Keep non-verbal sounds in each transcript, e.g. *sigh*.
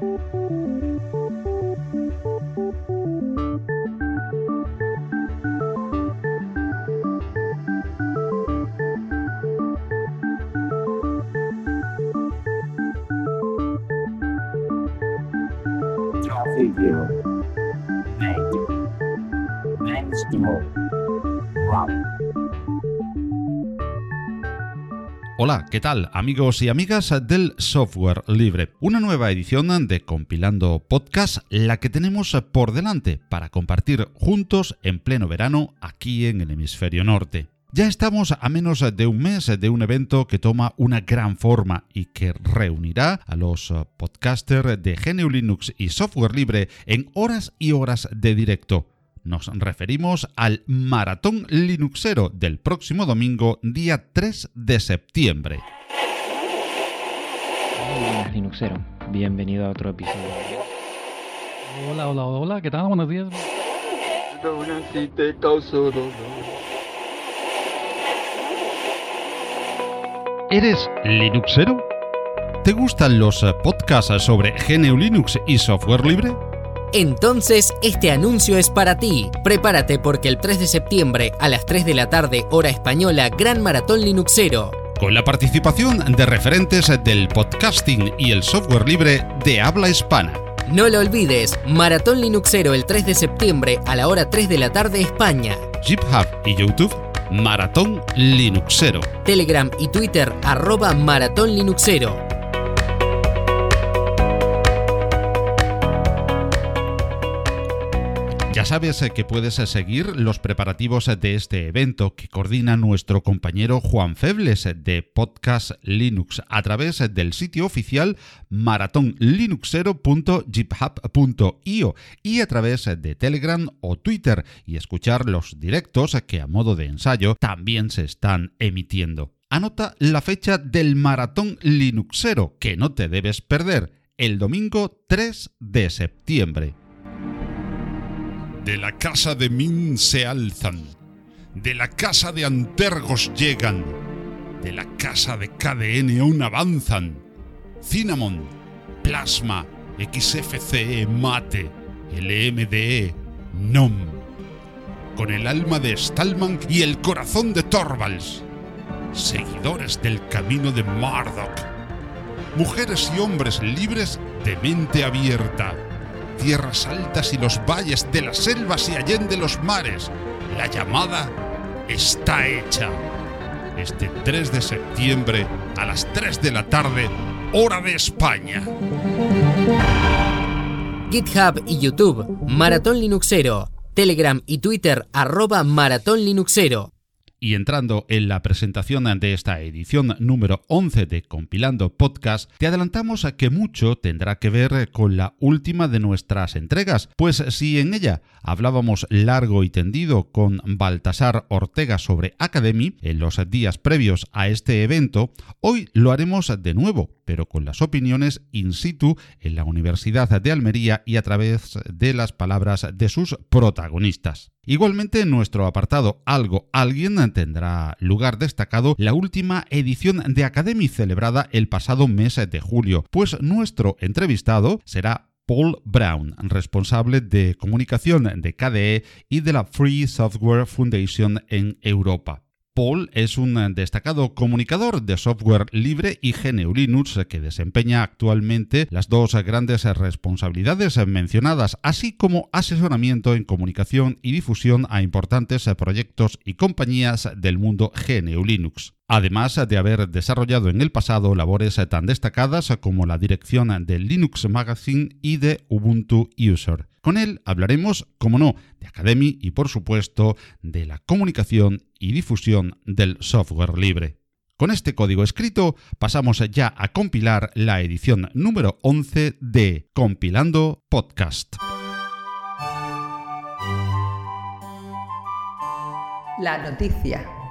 Música Hola, ¿qué tal amigos y amigas del software libre? Una nueva edición de Compilando Podcast, la que tenemos por delante para compartir juntos en pleno verano aquí en el hemisferio norte. Ya estamos a menos de un mes de un evento que toma una gran forma y que reunirá a los podcasters de GNU Linux y software libre en horas y horas de directo. Nos referimos al Maratón Linuxero del próximo domingo, día 3 de septiembre. Hola, Linuxero. Bienvenido a otro episodio. Hola, hola, hola, ¿qué tal? Buenos días. ¿Eres Linuxero? ¿Te gustan los podcasts sobre GNU Linux y software libre? Entonces, este anuncio es para ti. Prepárate porque el 3 de septiembre a las 3 de la tarde, hora española, Gran Maratón Linuxero. Con la participación de referentes del podcasting y el software libre de habla hispana. No lo olvides, Maratón Linuxero el 3 de septiembre a la hora 3 de la tarde España. GitHub y YouTube, Maratón Linuxero. Telegram y Twitter, arroba Maratón Linuxero. Ya sabes eh, que puedes eh, seguir los preparativos eh, de este evento que coordina nuestro compañero Juan Febles de Podcast Linux a través del sitio oficial maratonlinuxero.github.io y a través de Telegram o Twitter y escuchar los directos que a modo de ensayo también se están emitiendo. Anota la fecha del Maratón Linuxero que no te debes perder el domingo 3 de septiembre. De la casa de Min se alzan, de la casa de Antergos llegan, de la casa de KDN aún avanzan. Cinnamon, Plasma, XFCE, Mate, LMDE, NOM. Con el alma de Stallman y el corazón de Torvalds. Seguidores del camino de Marduk. Mujeres y hombres libres de mente abierta tierras altas y los valles de las selvas y allende los mares. La llamada está hecha. Este 3 de septiembre a las 3 de la tarde, hora de España. GitHub y YouTube, Maratón Linuxero. Telegram y Twitter, arroba Maratón Linuxero. Y entrando en la presentación de esta edición número 11 de Compilando Podcast, te adelantamos a que mucho tendrá que ver con la última de nuestras entregas, pues si en ella hablábamos largo y tendido con Baltasar Ortega sobre Academy en los días previos a este evento, hoy lo haremos de nuevo, pero con las opiniones in situ en la Universidad de Almería y a través de las palabras de sus protagonistas. Igualmente en nuestro apartado Algo Alguien tendrá lugar destacado la última edición de Academy celebrada el pasado mes de julio, pues nuestro entrevistado será Paul Brown, responsable de comunicación de KDE y de la Free Software Foundation en Europa. Paul es un destacado comunicador de software libre y GNU Linux que desempeña actualmente las dos grandes responsabilidades mencionadas, así como asesoramiento en comunicación y difusión a importantes proyectos y compañías del mundo GNU Linux además de haber desarrollado en el pasado labores tan destacadas como la dirección del Linux Magazine y de Ubuntu User. Con él hablaremos, como no, de Academy y por supuesto de la comunicación y difusión del software libre. Con este código escrito pasamos ya a compilar la edición número 11 de Compilando Podcast. La noticia.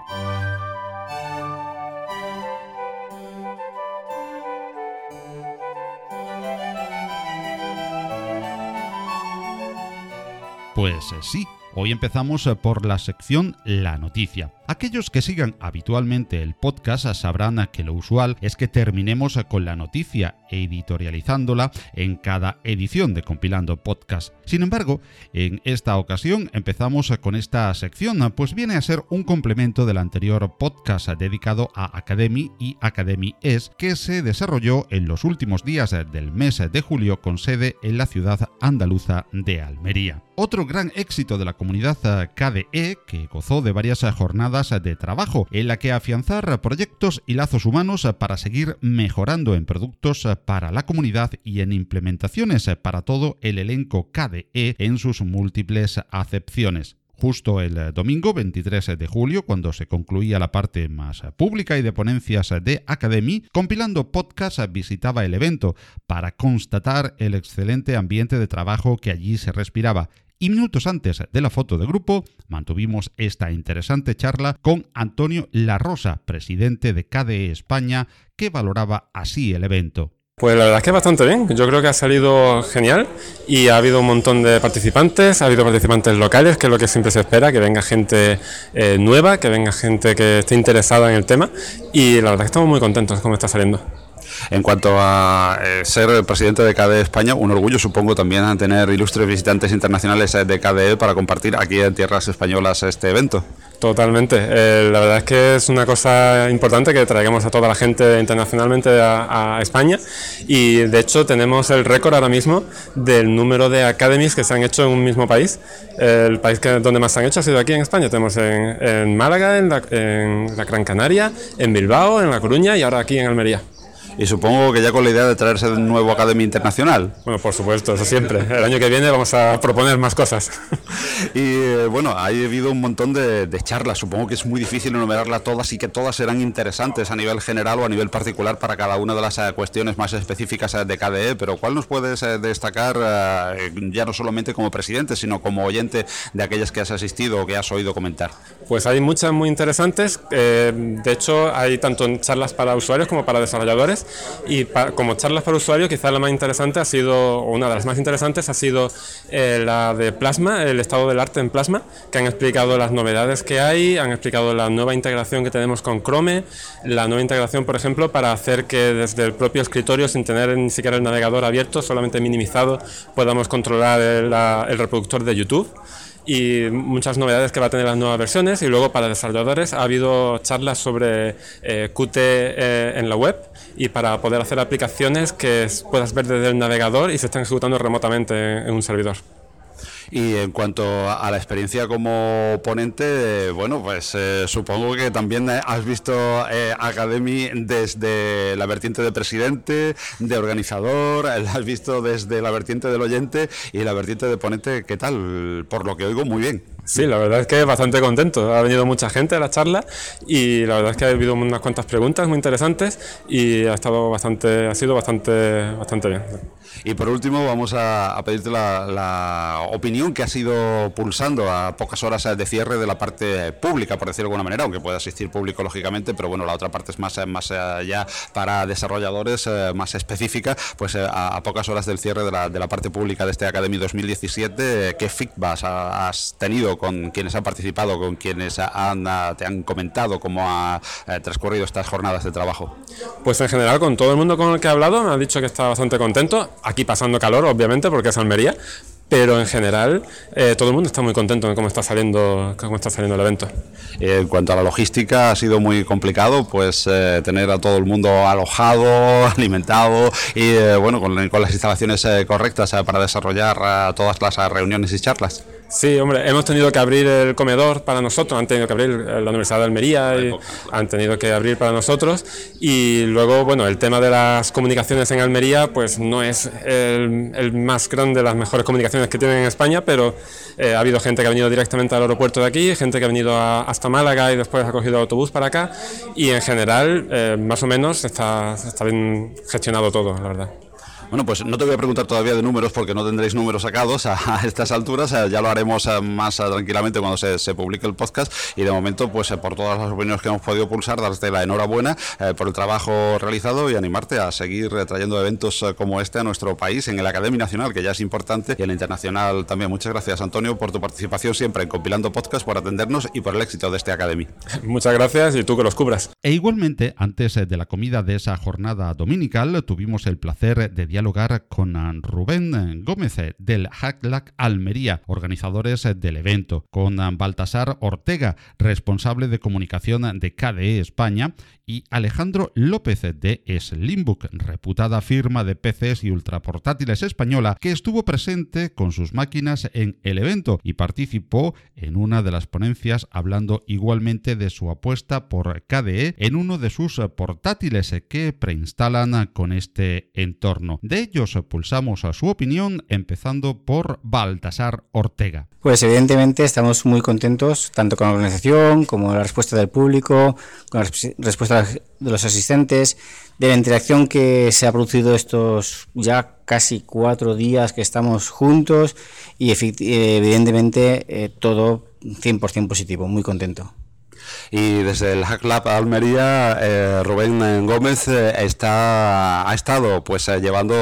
Pues eh, sí, Hoy empezamos eh, por la sección La Noticia. Aquellos que sigan habitualmente el podcast sabrán que lo usual es que terminemos con la noticia editorializándola en cada edición de Compilando Podcast. Sin embargo, en esta ocasión empezamos con esta sección, pues viene a ser un complemento del anterior podcast dedicado a Academy y Academy Es, que se desarrolló en los últimos días del mes de julio con sede en la ciudad andaluza de Almería. Otro gran éxito de la comunidad KDE, que gozó de varias jornadas de trabajo, en la que afianzar proyectos y lazos humanos para seguir mejorando en productos para la comunidad y en implementaciones para todo el elenco KDE en sus múltiples acepciones. Justo el domingo 23 de julio, cuando se concluía la parte más pública y de ponencias de Academy, compilando podcast visitaba el evento para constatar el excelente ambiente de trabajo que allí se respiraba y minutos antes de la foto de grupo mantuvimos esta interesante charla con Antonio La Rosa, presidente de KDE España, que valoraba así el evento. Pues la verdad es que bastante bien, yo creo que ha salido genial y ha habido un montón de participantes, ha habido participantes locales, que es lo que siempre se espera, que venga gente eh, nueva, que venga gente que esté interesada en el tema y la verdad es que estamos muy contentos de cómo está saliendo. En cuanto a eh, ser presidente de KDE España, un orgullo supongo también a tener ilustres visitantes internacionales eh, de KDE para compartir aquí en tierras españolas este evento. Totalmente. Eh, la verdad es que es una cosa importante que traigamos a toda la gente internacionalmente a, España y de hecho tenemos el récord ahora mismo del número de academies que se han hecho en un mismo país. El país donde más se han hecho ha sido aquí en España. Tenemos en, Málaga, en la, en la Gran Canaria, en Bilbao, en La Coruña y ahora aquí en Almería. Y supongo que ya con la idea de traerse un nuevo Academia Internacional. Bueno, por supuesto, eso siempre. El año que viene vamos a proponer más cosas. *laughs* y eh, bueno, ha habido un montón de, charlas. Supongo que es muy difícil enumerarlas todas y que todas serán interesantes a nivel general o a nivel particular para cada una de las eh, cuestiones más específicas eh, de KDE. Pero ¿cuál nos puedes destacar ya no solamente como presidente, sino como oyente de aquellas que has asistido o que has oído comentar? Pues hay muchas muy interesantes. de hecho, hay tanto charlas para usuarios como para desarrolladores y como charlas para usuarios, quizás la más interesante ha sido, o una de las más interesantes ha sido eh, la de Plasma, el estado del arte en Plasma, que han explicado las novedades que hay, han explicado la nueva integración que tenemos con Chrome, la nueva integración, por ejemplo, para hacer que desde el propio escritorio, sin tener ni siquiera el navegador abierto, solamente minimizado, podamos controlar el reproductor de YouTube y muchas novedades que va a tener las nuevas versiones. Y luego para desarrolladores ha habido charlas sobre eh, Qt eh, en la web y para poder hacer aplicaciones que puedas ver desde el navegador y se están ejecutando remotamente en un servidor. Y en cuanto a la experiencia como ponente, bueno, pues eh, supongo que también has visto eh, Academy desde la vertiente de presidente, de organizador, la has visto desde la vertiente del oyente y la vertiente de ponente, ¿qué tal? Por lo que oigo, muy bien. Sí, la verdad es que bastante contento. Ha venido mucha gente a la charla y la verdad es que ha habido unas cuantas preguntas muy interesantes y ha estado bastante, ha sido bastante, bastante bien. Y por último, vamos a, pedirte la, opinión que ha sido pulsando a pocas horas de cierre de la parte pública, por decirlo de alguna manera, aunque pueda asistir público lógicamente, pero bueno, la otra parte es más, más allá para desarrolladores, eh, más específica, pues eh, a, pocas horas del cierre de la, de la parte pública de este Academy 2017, ¿qué feedback has tenido con quienes han participado, con quienes han, te han comentado cómo ha eh, transcurrido estas jornadas de trabajo? Pues en general, con todo el mundo con el que he hablado, me ha dicho que está bastante contento aquí pasando calor, obviamente, porque es Almería, pero en general eh, todo el mundo está muy contento de cómo está saliendo, cómo está saliendo el evento. En cuanto a la logística, ha sido muy complicado pues eh, tener a todo el mundo alojado, *laughs* alimentado y eh, bueno con, con, las instalaciones correctas para desarrollar todas las reuniones y charlas. Sí, hombre, hemos tenido que abrir el comedor para nosotros, han tenido que abrir la Universidad de Almería, y han tenido que abrir para nosotros. Y luego, bueno, el tema de las comunicaciones en Almería, pues no es el, más grande de las mejores comunicaciones que tienen en España, pero eh, ha habido gente que ha venido directamente al aeropuerto de aquí, gente que ha venido hasta Málaga y después ha cogido autobús para acá. Y en general, eh, más o menos, está, está bien gestionado todo, la verdad. Bueno, pues no te voy a preguntar todavía de números porque no tendréis números sacados a, estas alturas. Eh, ya lo haremos eh, más eh, tranquilamente cuando se, publique el podcast. Y de momento, pues por todas las opiniones que hemos podido pulsar, darte la enhorabuena por el trabajo realizado y animarte a seguir trayendo eventos como este a nuestro país en el Academia Nacional, que ya es importante, y en la internacional también. Muchas gracias, Antonio, por tu participación siempre en Compilando Podcast, por atendernos y por el éxito de este Academy. Muchas gracias y tú que los cubras. E igualmente, antes de la comida de esa jornada dominical, tuvimos el placer de dialogar lugar con Rubén Gómez del Hacklack Almería, organizadores del evento, con Baltasar Ortega, responsable de comunicación de KDE España, y Alejandro López de Slimbook, reputada firma de PCs y ultraportátiles española, que estuvo presente con sus máquinas en el evento y participó en una de las ponencias hablando igualmente de su apuesta por KDE en uno de sus portátiles que preinstalan con este entorno. De ellos pulsamos a su opinión, empezando por Baltasar Ortega. Pues evidentemente estamos muy contentos, tanto con la organización como la respuesta del público, con la respuesta de los asistentes, de la interacción que se ha producido estos ya casi cuatro días que estamos juntos y evidentemente eh, todo 100% positivo, muy contento. Y desde el Hack Lab Almería, eh, Rubén Gómez eh, está, ha estado pues eh, llevando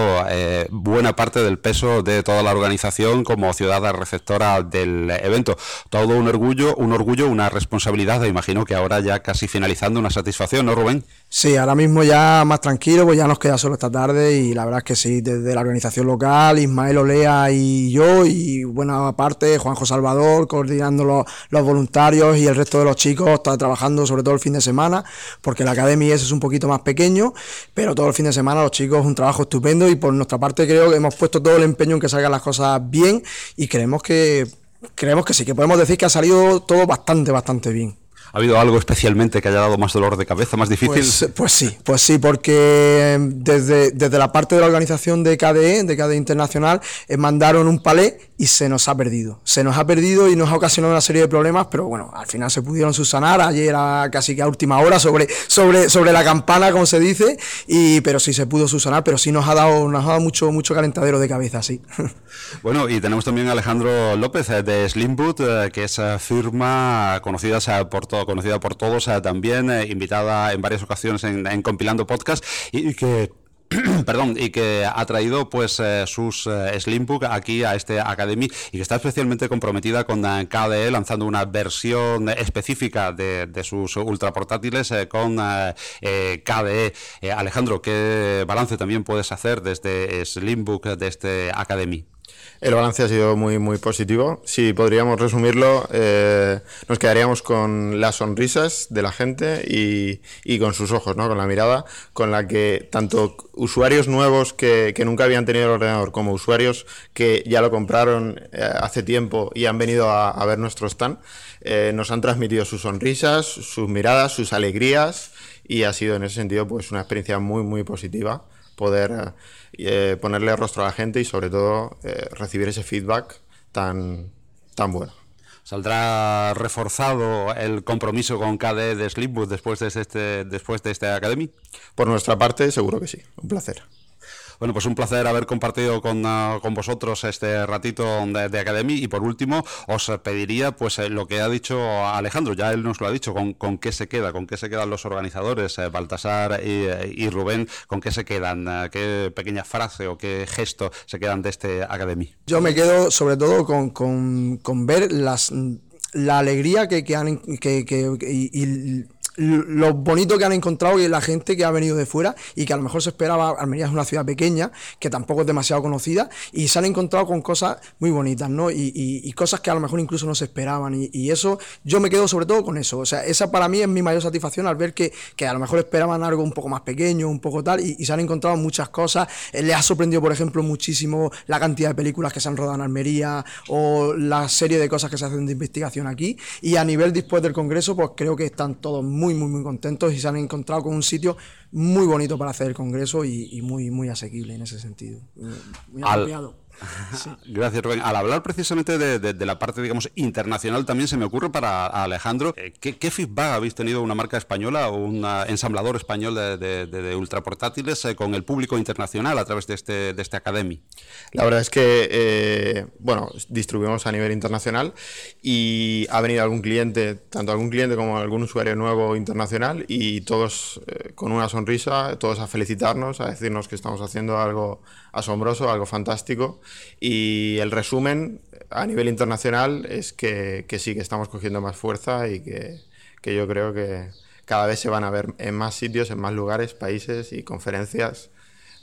buena parte del peso de toda la organización como ciudad receptora del evento. Todo un orgullo, un orgullo, una responsabilidad, imagino que ahora ya casi finalizando una satisfacción, ¿no, Rubén? Sí, ahora mismo ya más tranquilo, pues ya nos queda solo esta tarde y la verdad es que sí, desde la organización local, Ismael Olea y yo y buena parte, Juanjo Salvador, coordinando los voluntarios y el resto de los chicos, está trabajando sobre todo el fin de semana, porque la academia es un poquito más pequeño, pero todo el fin de semana los chicos un trabajo estupendo y por nuestra parte creo que hemos puesto todo el empeño en que salgan las cosas bien y creemos que creemos que sí, que podemos decir que ha salido todo bastante, bastante bien. ¿Ha habido algo especialmente que haya dado más dolor de cabeza, más difícil? Pues, pues sí, pues sí, porque desde, desde, la parte de la organización de KDE, de KDE Internacional, eh, mandaron un palé y se nos ha perdido. Se nos ha perdido y nos ha ocasionado una serie de problemas, pero bueno, al final se pudieron subsanar. Ayer era casi que a última hora sobre, sobre, sobre la campana, como se dice, y, pero sí se pudo subsanar, pero sí nos ha dado, nos ha dado mucho, mucho calentadero de cabeza, sí. *laughs* Bueno, y tenemos también a Alejandro López eh, de Slimboot, eh, que es firma conocida por conocida por todos, eh, también eh, invitada en varias ocasiones en, Compilando Podcast y, que *clears throat* perdón, y que ha traído pues eh, sus Slimbook aquí a este Academy y que está especialmente comprometida con KDE lanzando una versión específica de sus ultraportátiles con KDE. Alejandro, ¿qué balance también puedes hacer desde Slimbook de este Academy? El balance ha sido muy, muy positivo. Si podríamos resumirlo, eh, nos quedaríamos con las sonrisas de la gente y, con sus ojos, ¿no? con la mirada, con la que tanto usuarios nuevos que, que nunca habían tenido el ordenador como usuarios que ya lo compraron eh, hace tiempo y han venido a, a ver nuestro stand, eh, nos han transmitido sus sonrisas, sus miradas, sus alegrías y ha sido en ese sentido pues una experiencia muy, muy positiva poder eh, ponerle rostro a la gente y sobre todo eh, recibir ese feedback tan, tan bueno. ¿Saldrá reforzado el compromiso con KDE de Slipwood después de este, después de este Academy? Por nuestra parte, seguro que sí. Un placer. Bueno, pues un placer haber compartido con, ah, con vosotros este ratito de, de, Academy. Y por último os pediría pues eh, lo que ha dicho Alejandro, ya él nos lo ha dicho, con, qué se queda, con qué se quedan los organizadores, eh, Baltasar y, Rubén, con qué se quedan, qué pequeña frase o qué gesto se quedan de este Academy. Yo me quedo sobre todo con, con, con ver las la alegría que, que han que, que y lo bonito que han encontrado y la gente que ha venido de fuera y que a lo mejor se esperaba, Almería es una ciudad pequeña, que tampoco es demasiado conocida, y se han encontrado con cosas muy bonitas, ¿no? Y, cosas que a lo mejor incluso no se esperaban, y, eso, yo me quedo sobre todo con eso, o sea, esa para mí es mi mayor satisfacción al ver que, a lo mejor esperaban algo un poco más pequeño, un poco tal, y, se han encontrado muchas cosas, eh, les ha sorprendido, por ejemplo, muchísimo la cantidad de películas que se han rodado en Almería, o la serie de cosas que se hacen de investigación aquí, y a nivel después del Congreso, pues creo que están todos muy muy, muy, contentos y se han encontrado con un sitio muy bonito para hacer el congreso y, muy, muy asequible en ese sentido. Muy Al, Gracias, Rubén. Al hablar precisamente de, la parte, digamos, internacional, también se me ocurre para Alejandro, eh, ¿qué, feedback habéis tenido una marca española o un ensamblador español de, ultraportátiles eh, con el público internacional a través de este, de este Academy? La verdad es que, eh, bueno, distribuimos a nivel internacional y ha venido algún cliente, tanto algún cliente como algún usuario nuevo internacional y todos con una sonrisa, todos a felicitarnos, a decirnos que estamos haciendo algo asombroso, algo fantástico. Y el resumen a nivel internacional es que, sí, que estamos cogiendo más fuerza y que, yo creo que cada vez se van a ver en más sitios, en más lugares, países y conferencias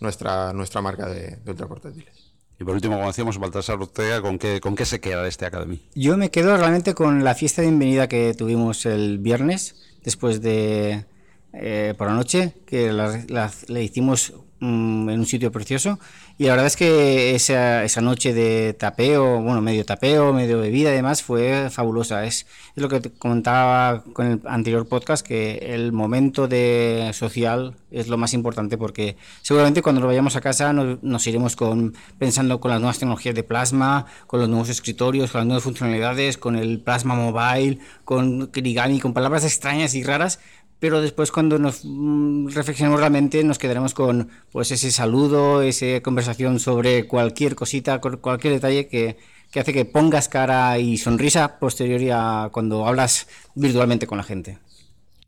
nuestra, nuestra marca de, ultraportátiles. Y por último, como decíamos, Baltasar Ortega, ¿con qué, ¿con qué se queda de este Academy? Yo me quedo realmente con la fiesta de bienvenida que tuvimos el viernes, después de eh, por la noche, que le hicimos mm, en un sitio precioso. Y la verdad es que esa, esa, noche de tapeo, bueno, medio tapeo, medio bebida y demás, fue fabulosa. Es, es, lo que comentaba con el anterior podcast, que el momento de social es lo más importante porque seguramente cuando nos vayamos a casa nos, nos iremos con, pensando con las nuevas tecnologías de plasma, con los nuevos escritorios, con las nuevas funcionalidades, con el plasma mobile, con Kirigami, con palabras extrañas y raras pero después cuando nos mm, reflexionemos realmente nos quedaremos con pues ese saludo, esa conversación sobre cualquier cosita, cualquier detalle que, que hace que pongas cara y sonrisa posterior a cuando hablas virtualmente con la gente.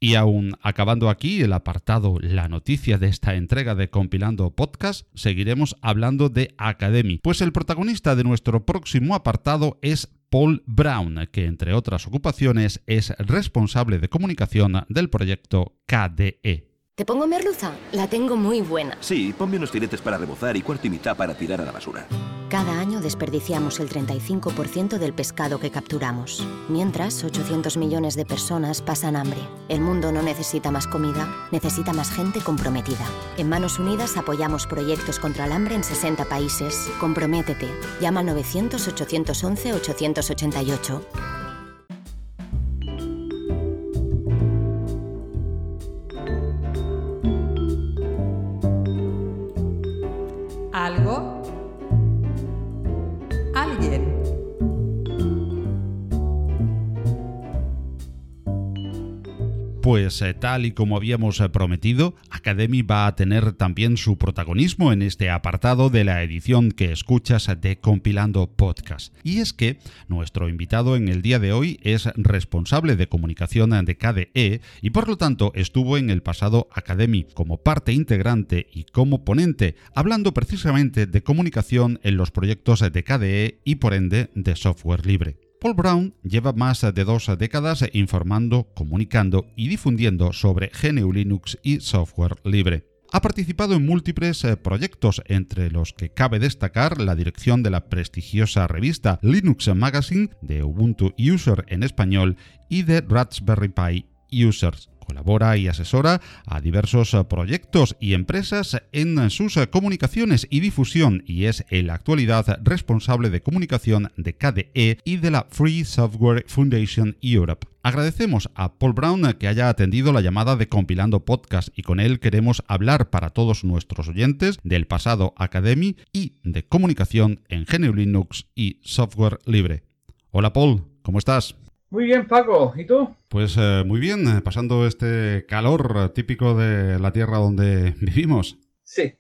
Y aún acabando aquí el apartado La noticia de esta entrega de Compilando Podcast, seguiremos hablando de Academy, pues el protagonista de nuestro próximo apartado es Paul Brown, que entre otras ocupaciones es responsable de comunicación del proyecto KDE. ¿Te pongo merluza? La tengo muy buena. Sí, ponme unos filetes para rebozar y cuarto y mitad para tirar a la basura. Cada año desperdiciamos el 35% del pescado que capturamos. Mientras, 800 millones de personas pasan hambre. El mundo no necesita más comida, necesita más gente comprometida. En Manos Unidas apoyamos proyectos contra el hambre en 60 países. Comprométete. Llama al 900-811-888. algo, alguien. Pues eh, tal y como habíamos eh, prometido, Academy va a tener también su protagonismo en este apartado de la edición que escuchas de Compilando Podcast. Y es que nuestro invitado en el día de hoy es responsable de comunicación de KDE y por lo tanto estuvo en el pasado Academy como parte integrante y como ponente, hablando precisamente de comunicación en los proyectos de KDE y por ende de software libre. Paul Brown lleva más de dos décadas informando, comunicando y difundiendo sobre GNU Linux y software libre. Ha participado en múltiples eh, proyectos, entre los que cabe destacar la dirección de la prestigiosa revista Linux Magazine, de Ubuntu User en español y de Raspberry Pi Users. Colabora y asesora a diversos eh, proyectos y empresas en sus eh, comunicaciones y difusión y es en la actualidad responsable de comunicación de KDE y de la Free Software Foundation Europe. Agradecemos a Paul Brown que haya atendido la llamada de Compilando Podcast y con él queremos hablar para todos nuestros oyentes del pasado Academy y de comunicación en GNU Linux y software libre. Hola Paul, ¿cómo estás? Muy bien, Paco. ¿Y tú? Pues eh, muy bien, eh, pasando este calor típico de la tierra donde vivimos. *laughs*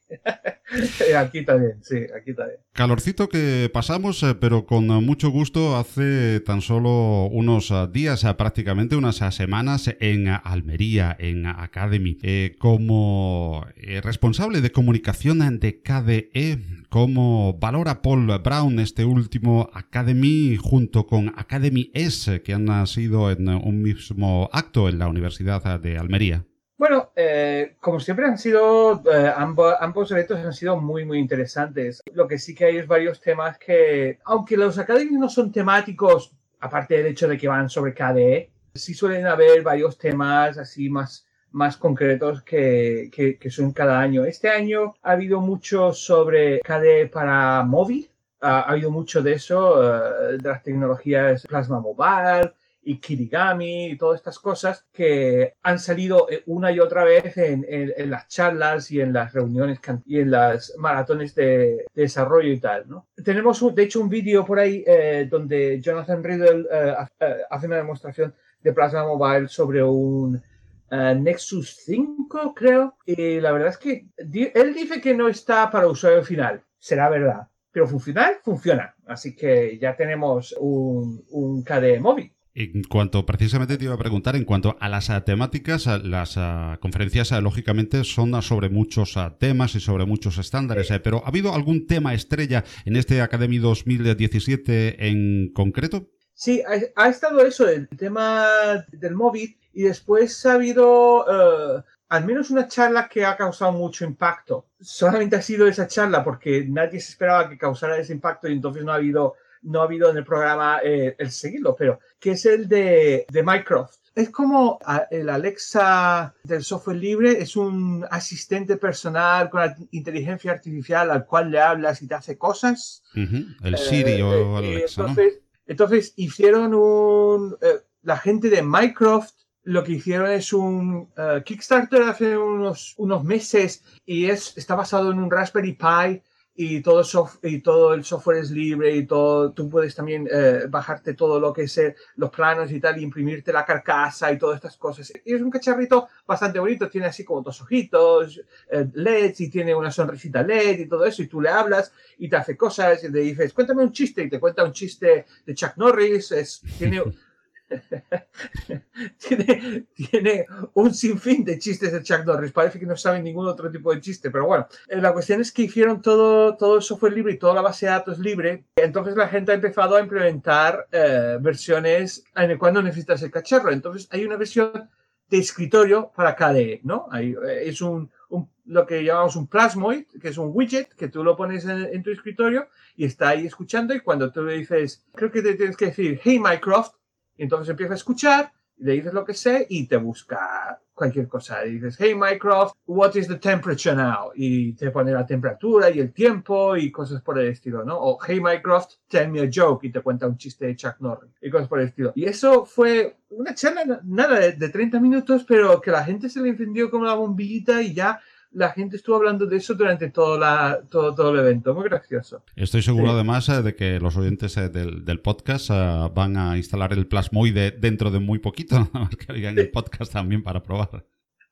Sí, aquí también, sí, aquí también. Calorcito que pasamos, eh, pero con mucho gusto hace tan solo unos días, prácticamente unas semanas, en Almería, en Academy. como responsable de comunicación de KDE, ¿cómo valora Paul Brown este último Academy junto con Academy S, que han nacido en un mismo acto en la Universidad de Almería? Bueno, eh, como siempre han sido, eh, ambos, ambos, eventos han sido muy, muy interesantes. Lo que sí que hay es varios temas que, aunque los academias no son temáticos, aparte del hecho de que van sobre KDE, sí suelen haber varios temas así más, más concretos que, que, que son cada año. Este año ha habido mucho sobre KDE para móvil, ha, habido mucho de eso, eh, de las tecnologías Plasma Mobile y Kirigami y todas estas cosas que han salido eh, una y otra vez en, las charlas y en las reuniones y en las maratones de, desarrollo y tal. ¿no? Tenemos, de hecho, un vídeo por ahí eh, donde Jonathan Riddle eh, hace una demostración de Plasma Mobile sobre un Nexus 5, creo. Y la verdad es que él dice que no está para usuario final. Será verdad. Pero funcionar, funciona. Así que ya tenemos un, un KDE móvil. En cuanto, precisamente te iba a preguntar, en cuanto a las temáticas, las ah, conferencias lógicamente son sobre muchos temas y sobre muchos estándares, eh, pero ¿ha habido algún tema estrella en este Academy 2017 en concreto? Sí, ha, estado eso, el tema del móvil, y después ha habido eh, al menos una charla que ha causado mucho impacto. Solamente ha sido esa charla porque nadie se esperaba que causara ese impacto y entonces no ha habido no ha habido en el programa eh, el seguirlo, pero que es el de, de Microsoft. Es como el Alexa del software libre, es un asistente personal con inteligencia artificial al cual le hablas y te hace cosas. El Siri eh, o eh, Alexa. Entonces, entonces hicieron un... la gente de Microsoft lo que hicieron es un Kickstarter hace unos, unos meses y es, está basado en un Raspberry Pi y todo, y todo el software es libre y todo, tú puedes también eh, bajarte todo lo que es eh, los planos y tal, y imprimirte la carcasa y todas estas cosas. Y es un cacharrito bastante bonito, tiene así como dos ojitos, eh, LEDs y tiene una sonrisita LED y todo eso, y tú le hablas y te hace cosas y le dices, cuéntame un chiste y te cuenta un chiste de Chuck Norris, es, tiene *laughs* tiene, tiene, un sinfín de chistes de Chuck Norris. Parece que no saben ningún otro tipo de chiste, pero bueno. Eh, la cuestión es que hicieron todo, todo el software libre y toda la base de datos libre. Entonces la gente ha empezado a implementar eh, versiones en el necesitas el cacharro. Entonces hay una versión de escritorio para KDE, ¿no? Hay, eh, es un, lo que llamamos un plasmoid, que es un widget que tú lo pones en, en, tu escritorio y está ahí escuchando y cuando tú le dices, creo que te tienes que decir, hey Mycroft, entonces empieza a escuchar, le dices lo que sé y te busca cualquier cosa. Y dices, hey Mycroft, what is the temperature now? Y te pone la temperatura y el tiempo y cosas por el estilo, ¿no? O hey Mycroft, tell me a joke y te cuenta un chiste de Chuck Norris y cosas por el estilo. Y eso fue una charla, nada, de, de 30 minutos, pero que la gente se le encendió como la bombillita y ya la gente estuvo hablando de eso durante todo, la, todo, todo el evento. Muy gracioso. Estoy seguro además eh, de que los oyentes eh, del, podcast eh, van a instalar el plasmoide dentro de muy poquito, *laughs* nada más que oigan el podcast también para probar.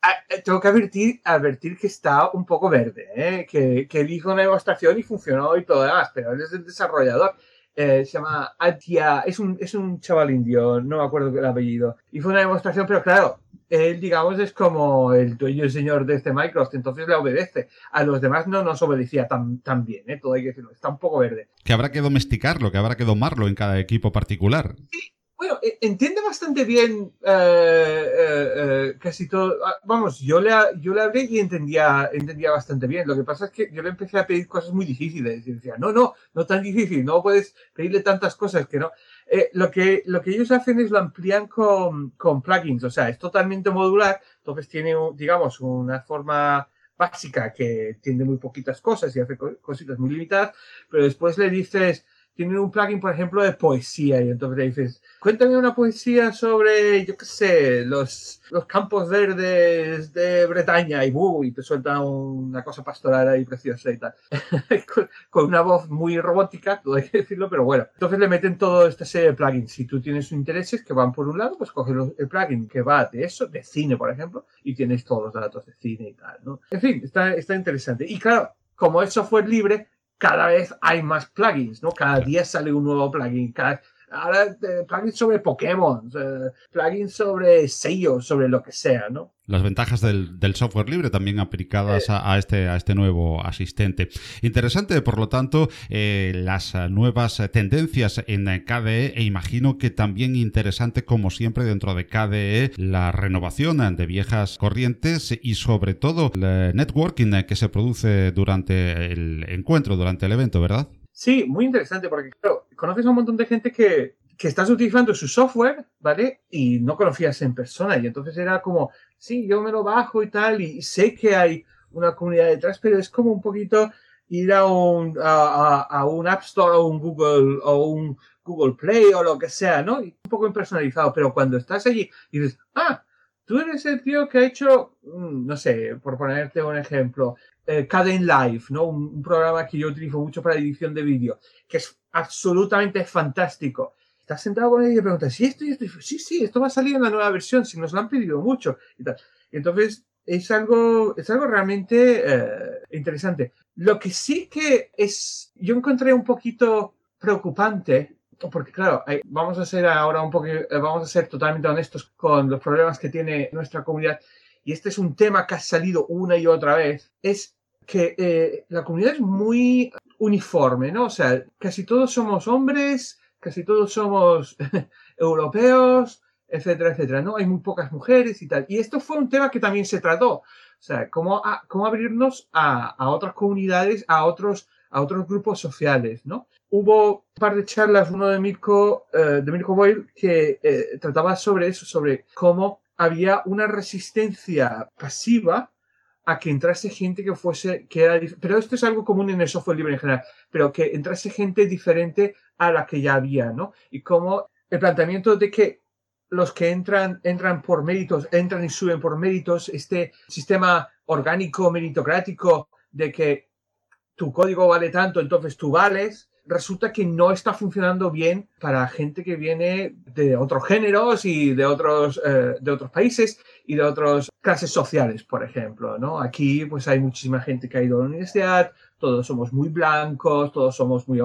Ah, tengo que advertir, advertir que está un poco verde, que, que él hizo una demostración y funcionó y todo demás, pero él es el desarrollador. se llama Atia, es un, es un chaval indio, no me acuerdo el apellido. Y fue una demostración, pero claro, él, digamos, es como el dueño y señor de este Microsoft, entonces le obedece. A los demás no nos obedecía tan, tan bien, ¿eh? todo hay que decirlo, está un poco verde. Que habrá que domesticarlo, que habrá que domarlo en cada equipo particular. Sí, bueno, e, entiende bastante bien eh, eh, eh, casi todo. Ah, vamos, yo le, yo le hablé y entendía, entendía bastante bien. Lo que pasa es que yo le empecé a pedir cosas muy difíciles. Y decía, no, no, no tan difícil, no puedes pedirle tantas cosas que no. Eh, lo, que, lo que ellos hacen es lo amplían con, con plugins, o sea, es totalmente modular, entonces tiene, digamos, una forma básica que tiene muy poquitas cosas y hace cositas muy limitadas, pero después le dices, tienen un plugin, por ejemplo, de poesía y entonces le dices, cuéntame una poesía sobre, yo qué sé, los, los campos verdes de Bretaña y, uh, y te suelta una cosa pastoral ahí preciosa y tal. *laughs* con, una voz muy robótica, todo hay que decirlo, pero bueno. Entonces le meten toda esta serie de plugins. Si tú tienes intereses que van por un lado, pues coges el plugin que va de eso, de cine, por ejemplo, y tienes todos los datos de cine y tal, ¿no? En fin, está, está interesante. Y claro, como es software libre, cada vez hay más plugins, ¿no? Cada día sale un nuevo plugin. Cada, ahora eh, plugins sobre Pokémon, eh, plugins sobre sellos, sobre lo que sea, ¿no? Las ventajas del, software libre también aplicadas a, este, a este nuevo asistente. Interesante, por lo tanto, eh, las nuevas tendencias en KDE e imagino que también interesante, como siempre, dentro de KDE, la renovación de viejas corrientes y sobre todo el networking que se produce durante el encuentro, durante el evento, ¿verdad? Sí, muy interesante porque, claro, conoces a un montón de gente que, que estás utilizando su software, ¿vale? Y no conocías en persona. Y entonces era como, sí, yo me lo bajo y tal, y sé que hay una comunidad detrás, pero es como un poquito ir a un, a, a, un App Store o un Google o un Google Play o lo que sea, ¿no? un poco impersonalizado, pero cuando estás allí y dices, ah, tú eres el tío que ha hecho, mm, no sé, por ponerte un ejemplo, eh, Caden Live, ¿no? Un, programa que yo utilizo mucho para edición de vídeo, que es absolutamente fantástico. Estás sentado con él y le preguntas, ¿sí esto y esto? sí, sí, esto va a salir en la nueva versión, si nos lo han pedido mucho y. Entonces, es algo, es algo realmente eh, interesante. Lo que sí que es, yo encontré un poquito preocupante, porque claro, vamos a ser ahora un poco, eh, vamos a ser totalmente honestos con los problemas que tiene nuestra comunidad, y este es un tema que ha salido una y otra vez, es que eh, la comunidad es muy uniforme, ¿no? O sea, casi todos somos hombres, casi todos somos *laughs* europeos, etcétera, etcétera, ¿no? Hay muy pocas mujeres y tal. Y esto fue un tema que también se trató. O sea, cómo, abrirnos a, a, otras comunidades, a otros, a otros grupos sociales, ¿no? Hubo un par de charlas, uno de Mirko, eh, de Mirko Boyle, que eh, trataba sobre eso, sobre cómo había una resistencia pasiva a que entrase gente que fuese, que era, pero esto es algo común en el software libre en general, pero que entrase gente diferente a la que ya había, ¿no? Y cómo el planteamiento de que los que entran, entran por méritos, entran y suben por méritos, este sistema orgánico, meritocrático, de que tu código vale tanto, entonces tú vales, resulta que no está funcionando bien para gente que viene de otros géneros y de otros, eh, de otros países y de otras clases sociales, por ejemplo, ¿no? Aquí pues hay muchísima gente que ha ido a la universidad, todos somos muy blancos, todos somos muy,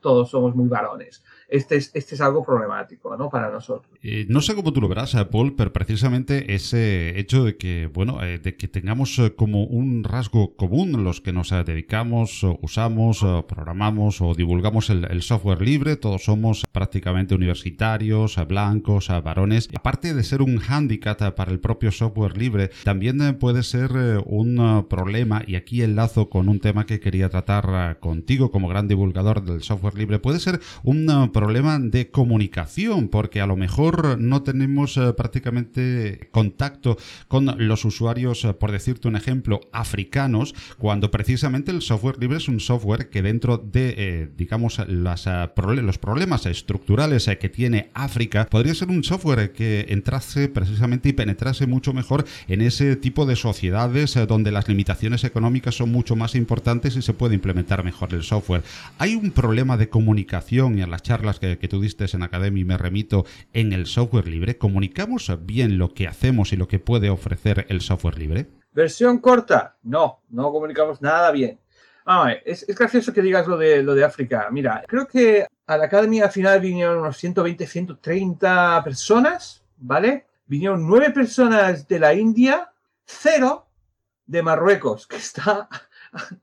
todos somos muy varones este es, este es algo problemático ¿no? para nosotros. Eh, no sé cómo tú lo verás, eh, Paul, pero precisamente ese hecho de que, bueno, eh, de que tengamos como un rasgo común los que nos dedicamos, usamos, programamos o divulgamos el, software libre, todos somos prácticamente universitarios, blancos, varones. Aparte de ser un hándicap para el propio software libre, también puede ser un problema, y aquí enlazo con un tema que quería tratar contigo como gran divulgador del software libre, puede ser un problema de comunicación, porque a lo mejor no tenemos eh, prácticamente contacto con los usuarios, eh, por decirte un ejemplo, africanos, cuando precisamente el software libre es un software que dentro de, eh, digamos, los problemas estructurales que tiene África, podría ser un software que entrase precisamente y penetrase mucho mejor en ese tipo de sociedades donde las limitaciones económicas son mucho más importantes y se puede implementar mejor el software. Hay un problema de comunicación y en las charlas que, que tú diste en Academy, me remito en el software libre, ¿comunicamos bien lo que hacemos y lo que puede ofrecer el software libre? Versión corta, no, no comunicamos nada bien. es, gracioso que digas lo de, lo de África. Mira, creo que a la Academy al final vinieron unos 120, 130 personas, ¿vale? Vinieron nueve personas de la India, cero de Marruecos, *laughs* que está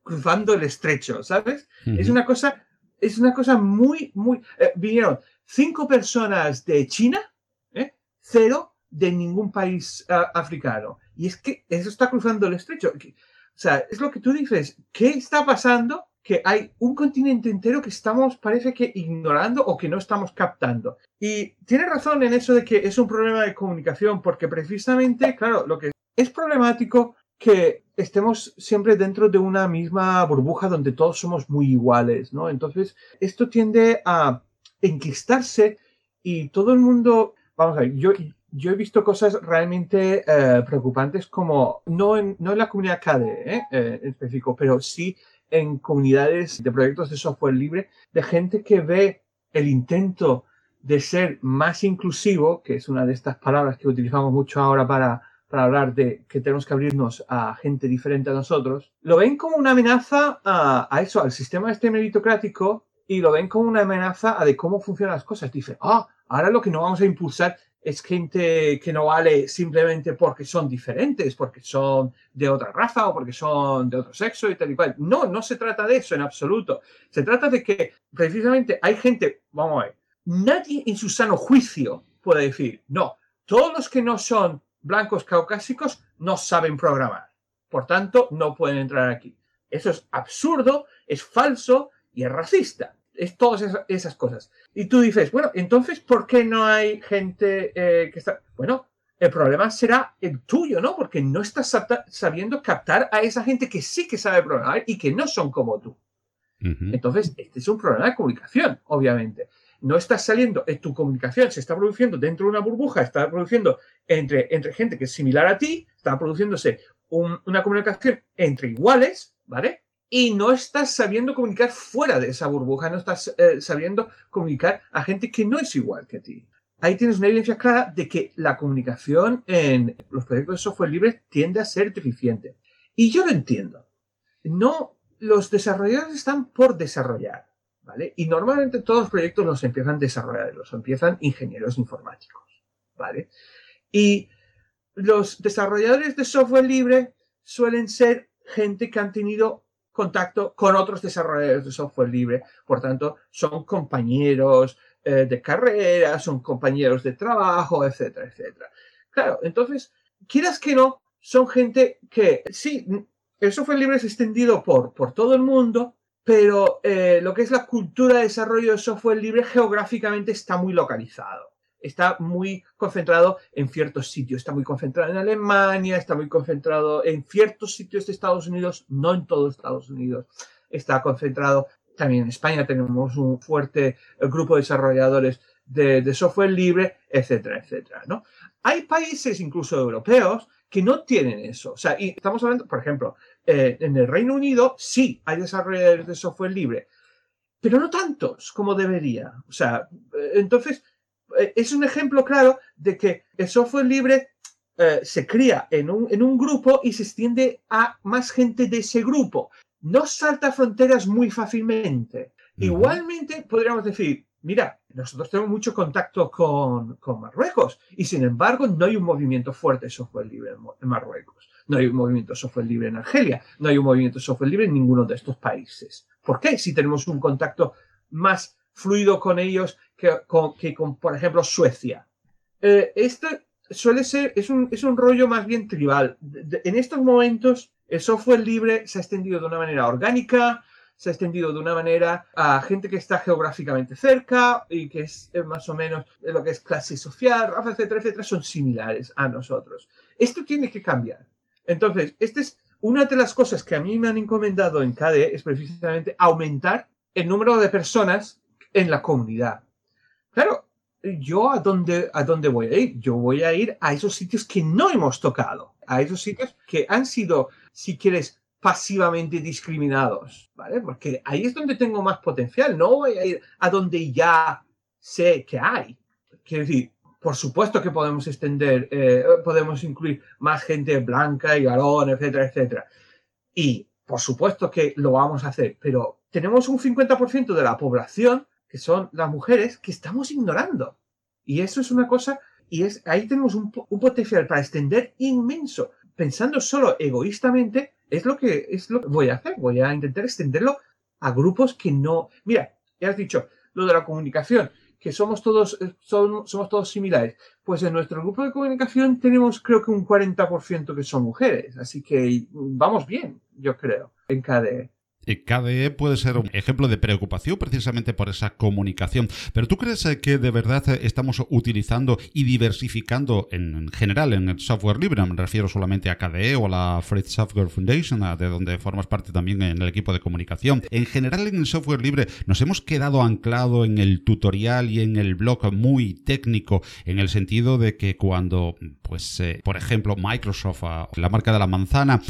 cruzando el estrecho, ¿sabes? Es una cosa es una cosa muy, muy... Eh, vinieron cinco personas de China, ¿eh? cero de ningún país africano. Y es que eso está cruzando el estrecho. O sea, es lo que tú dices. ¿Qué está pasando? Que hay un continente entero que estamos, parece que, ignorando o que no estamos captando. Y tiene razón en eso de que es un problema de comunicación, porque precisamente, claro, lo que es problemático que estemos siempre dentro de una misma burbuja donde todos somos muy iguales, ¿no? Entonces, esto tiende a enquistarse y todo el mundo, vamos a ver, yo, yo he visto cosas realmente eh, preocupantes como, no en, no en la comunidad KDE ¿eh? Eh, en específico, pero sí en comunidades de proyectos de software libre, de gente que ve el intento de ser más inclusivo, que es una de estas palabras que utilizamos mucho ahora para para hablar de que tenemos que abrirnos a gente diferente a nosotros, lo ven como una amenaza a, eso, al sistema este meritocrático, y lo ven como una amenaza a de cómo funcionan las cosas. Dicen, ah, ahora lo que no vamos a impulsar es gente que no vale simplemente porque son diferentes, porque son de otra raza o porque son de otro sexo y tal y cual. No, no se trata de eso en absoluto. Se trata de que precisamente hay gente, vamos a ver, nadie en su sano juicio puede decir, no, todos los que no son blancos caucásicos no saben programar. Por tanto, no pueden entrar aquí. Eso es absurdo, es falso y es racista. Es todas esas, cosas. Y tú dices, bueno, entonces, ¿por qué no hay gente eh, que está... Bueno, El problema será el tuyo, ¿no? Porque no estás sabiendo captar a esa gente que sí que sabe programar y que no son como tú. Entonces, este es un problema de comunicación, obviamente. No estás saliendo, en tu comunicación se está produciendo dentro de una burbuja, está produciendo entre, entre gente que es similar a ti, está produciéndose una comunicación entre iguales, ¿vale? Y no estás sabiendo comunicar fuera de esa burbuja, no estás eh, sabiendo comunicar a gente que no es igual que ti. Ahí tienes una evidencia clara de que la comunicación en los proyectos de software libre tiende a ser deficiente. Y yo lo entiendo. No, los desarrolladores están por desarrollar, Y normalmente todos los proyectos los empiezan desarrolladores, los empiezan ingenieros informáticos, ¿vale? Y los desarrolladores de software libre suelen ser gente que han tenido contacto con otros desarrolladores de software libre, por tanto, son compañeros eh, de carrera, son compañeros de trabajo, etcétera, etcétera. Claro, entonces, quieras que no, son gente que sí, el software libre es extendido por, por todo el mundo, pero eh, lo que es la cultura de desarrollo de software libre geográficamente está muy localizado. Está muy concentrado en ciertos sitios. Está muy concentrado en Alemania, está muy concentrado en ciertos sitios de Estados Unidos, no en todo Estados Unidos. Está concentrado también en España. Tenemos un fuerte grupo de desarrolladores de, software libre, etcétera, etcétera. ¿no? Hay países, incluso europeos, que no tienen eso. O sea, y estamos hablando, por ejemplo, eh, en el Reino Unido sí hay desarrolladores de software libre, pero no tantos como debería. O sea, eh, entonces eh, es un ejemplo claro de que el software libre se cría en un, en un grupo y se extiende a más gente de ese grupo. No salta fronteras muy fácilmente. Igualmente podríamos decir, mira, nosotros tenemos mucho contacto con, con, Marruecos y sin embargo no hay un movimiento fuerte de software libre en Marruecos. No hay un movimiento software libre en Argelia. No hay un movimiento software libre en ninguno de estos países. ¿Por qué? Si tenemos un contacto más fluido con ellos que con, que con por ejemplo, Suecia. Eh, este suele ser, es un, es un rollo más bien tribal. en estos momentos, el software libre se ha extendido de una manera orgánica, se ha extendido de una manera a gente que está geográficamente cerca y que es eh, más o menos lo que es clase social, raza, etcétera, etcétera, son similares a nosotros. Esto tiene que cambiar. Entonces, esta es una de las cosas que a mí me han encomendado en KDE, es precisamente aumentar el número de personas en la comunidad. Claro, yo a dónde, a dónde voy a ir? Yo voy a ir a esos sitios que no hemos tocado, a esos sitios que han sido, si quieres, pasivamente discriminados, ¿vale? Porque ahí es donde tengo más potencial, no voy a ir a donde ya sé que hay. Quiero decir, por supuesto que podemos extender, eh, podemos incluir más gente blanca y varón, etcétera, etcétera. Y por supuesto que lo vamos a hacer, pero tenemos un 50% de la población que son las mujeres que estamos ignorando. Y eso es una cosa, y es ahí tenemos un, un potencial para extender inmenso. Pensando solo egoístamente, es lo que es lo que voy a hacer. Voy a intentar extenderlo a grupos que no. Mira, ya has dicho lo de la comunicación que somos todos, eh, somos todos similares. Pues en nuestro grupo de comunicación tenemos creo que un 40% que son mujeres, así que vamos bien, yo creo, en KDE. KDE puede ser un ejemplo de preocupación precisamente por esa comunicación. Pero ¿tú crees eh, que de verdad eh, estamos utilizando y diversificando en general en el software libre? Me refiero solamente a KDE o a la Free Software Foundation, de donde formas parte también en el equipo de comunicación. En general en el software libre nos hemos quedado anclado en el tutorial y en el blog muy técnico en el sentido de que cuando, pues, eh, por ejemplo, Microsoft, la marca de la manzana,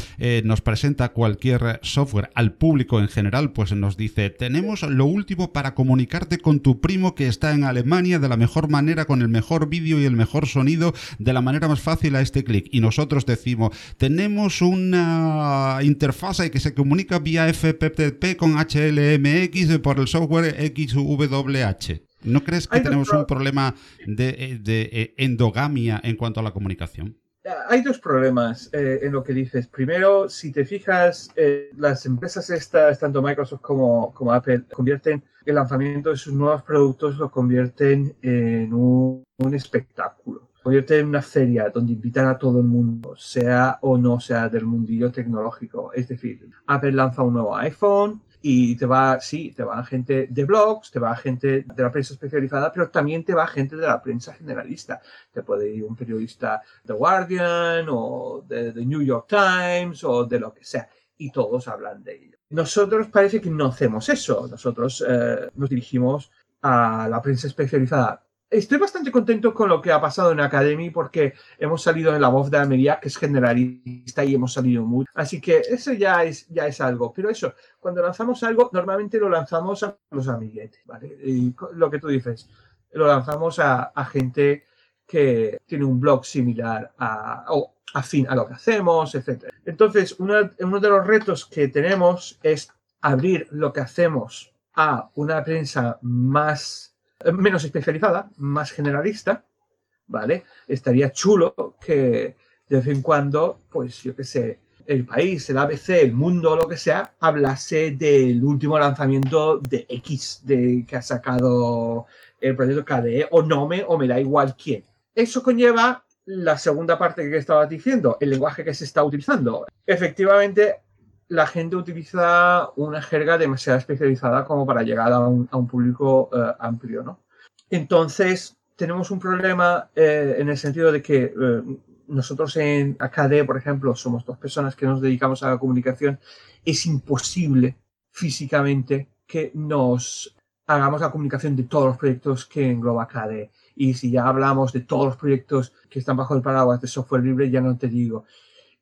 nos presenta cualquier software al público en general, pues nos dice, tenemos lo último para comunicarte con tu primo que está en Alemania de la mejor manera, con el mejor vídeo y el mejor sonido, de la manera más fácil a este clic. Y nosotros decimos, tenemos una interfase que se comunica vía FTP con HLMX por el software XWH. ¿No crees que tenemos un problema de, de endogamia en cuanto a la comunicación? Hay dos problemas eh, en lo que dices. Primero, si te fijas, eh, las empresas estas, tanto Microsoft como, Apple, convierten el lanzamiento de sus nuevos productos, lo convierten en un, un espectáculo. Convierten en una feria donde invitan a todo el mundo, sea o no sea del mundillo tecnológico. Es decir, Apple lanza un nuevo iPhone y te va, sí, te va gente de blogs, te va gente de la prensa especializada, pero también te va gente de la prensa generalista. Te puede ir un periodista de Guardian o de The New York Times o de lo que sea, y todos hablan de ello. Nosotros parece que no hacemos eso. Nosotros eh, nos dirigimos a la prensa especializada estoy bastante contento con lo que ha pasado en Academy porque hemos salido en la voz de Amelia, que es generalista y hemos salido muy. Así que eso ya es, ya es algo. Pero eso, cuando lanzamos algo, normalmente lo lanzamos a los amiguetes, ¿vale? Y lo que tú dices, lo lanzamos a, gente que tiene un blog similar a, o afín a lo que hacemos, etc. Entonces, uno de los retos que tenemos es abrir lo que hacemos a una prensa más menos especializada, más generalista, ¿vale? Estaría chulo que de vez en cuando, pues yo qué sé, el país, el ABC, el mundo, lo que sea, hablase del último lanzamiento de X de, que ha sacado el proyecto KDE o Nome o me da igual quién. Eso conlleva la segunda parte que estaba diciendo, el lenguaje que se está utilizando. Efectivamente, la gente utiliza una jerga demasiado especializada como para llegar a un, público eh, amplio, ¿no? Entonces, tenemos un problema eh, en el sentido de que eh, nosotros en AKD, por ejemplo, somos dos personas que nos dedicamos a la comunicación. Es imposible físicamente que nos hagamos la comunicación de todos los proyectos que engloba AKD. Y si ya hablamos de todos los proyectos que están bajo el paraguas de software libre, ya no te digo.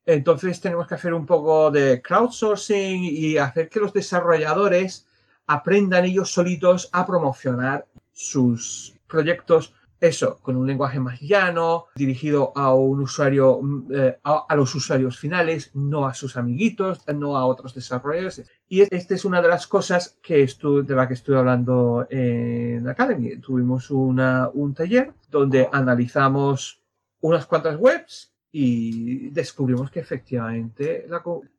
Entonces tenemos que hacer un poco de crowdsourcing y hacer que los desarrolladores aprendan ellos solitos a promocionar sus proyectos, eso, con un lenguaje más llano, dirigido a un usuario, eh, a, los usuarios finales, no a sus amiguitos, no a otros desarrolladores. Y esta es una de las cosas que de la que estoy hablando en Academy. Tuvimos una, un taller donde analizamos unas cuantas webs y descubrimos que efectivamente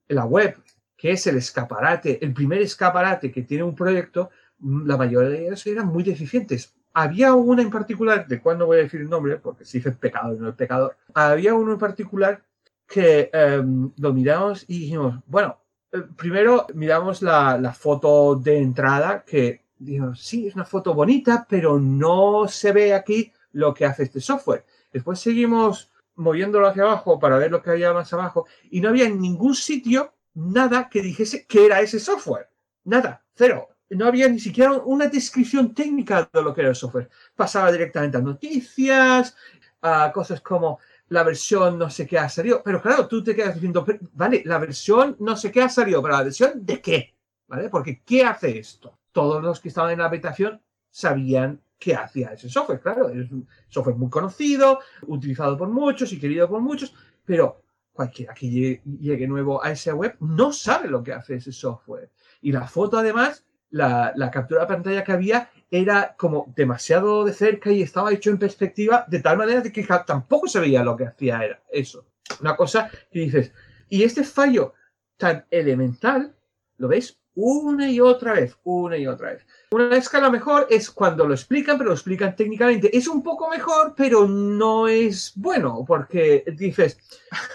la, web, que es el escaparate, el primer escaparate que tiene un proyecto, mm, la mayoría de ellas eran muy deficientes. Había una en particular, de cuál no voy a decir el nombre, porque si dice pecado no el pecador, había uno en particular que em, lo miramos y dijimos, bueno, eh, primero miramos la, la, foto de entrada, que dijimos, sí, es una foto bonita, pero no se ve aquí lo que hace este software. Después seguimos moviéndolo hacia abajo para ver lo que había más abajo y no había en ningún sitio nada que dijese que era ese software. Nada, cero. No había ni siquiera una descripción técnica de lo que era el software. Pasaba directamente a noticias, a cosas como la versión no sé qué ha salido. Pero claro, tú te quedas diciendo, vale, la versión no sé qué ha salido, pero la versión de qué, ¿vale? Porque ¿qué hace esto? Todos los que estaban en la habitación sabían qué hacía ese software. Claro, es un software muy conocido, utilizado por muchos y querido por muchos, pero cualquiera que llegue, nuevo a esa web no sabe lo que hace ese software. Y la foto, además, la, captura de pantalla que había era como demasiado de cerca y estaba hecho en perspectiva de tal manera que tampoco se veía lo que hacía era eso. Una cosa que dices, y este fallo tan elemental, ¿lo ves? Una y otra vez, una y otra vez. Una escala mejor es cuando lo explican, pero lo explican técnicamente. Es un poco mejor, pero no es bueno, porque dices,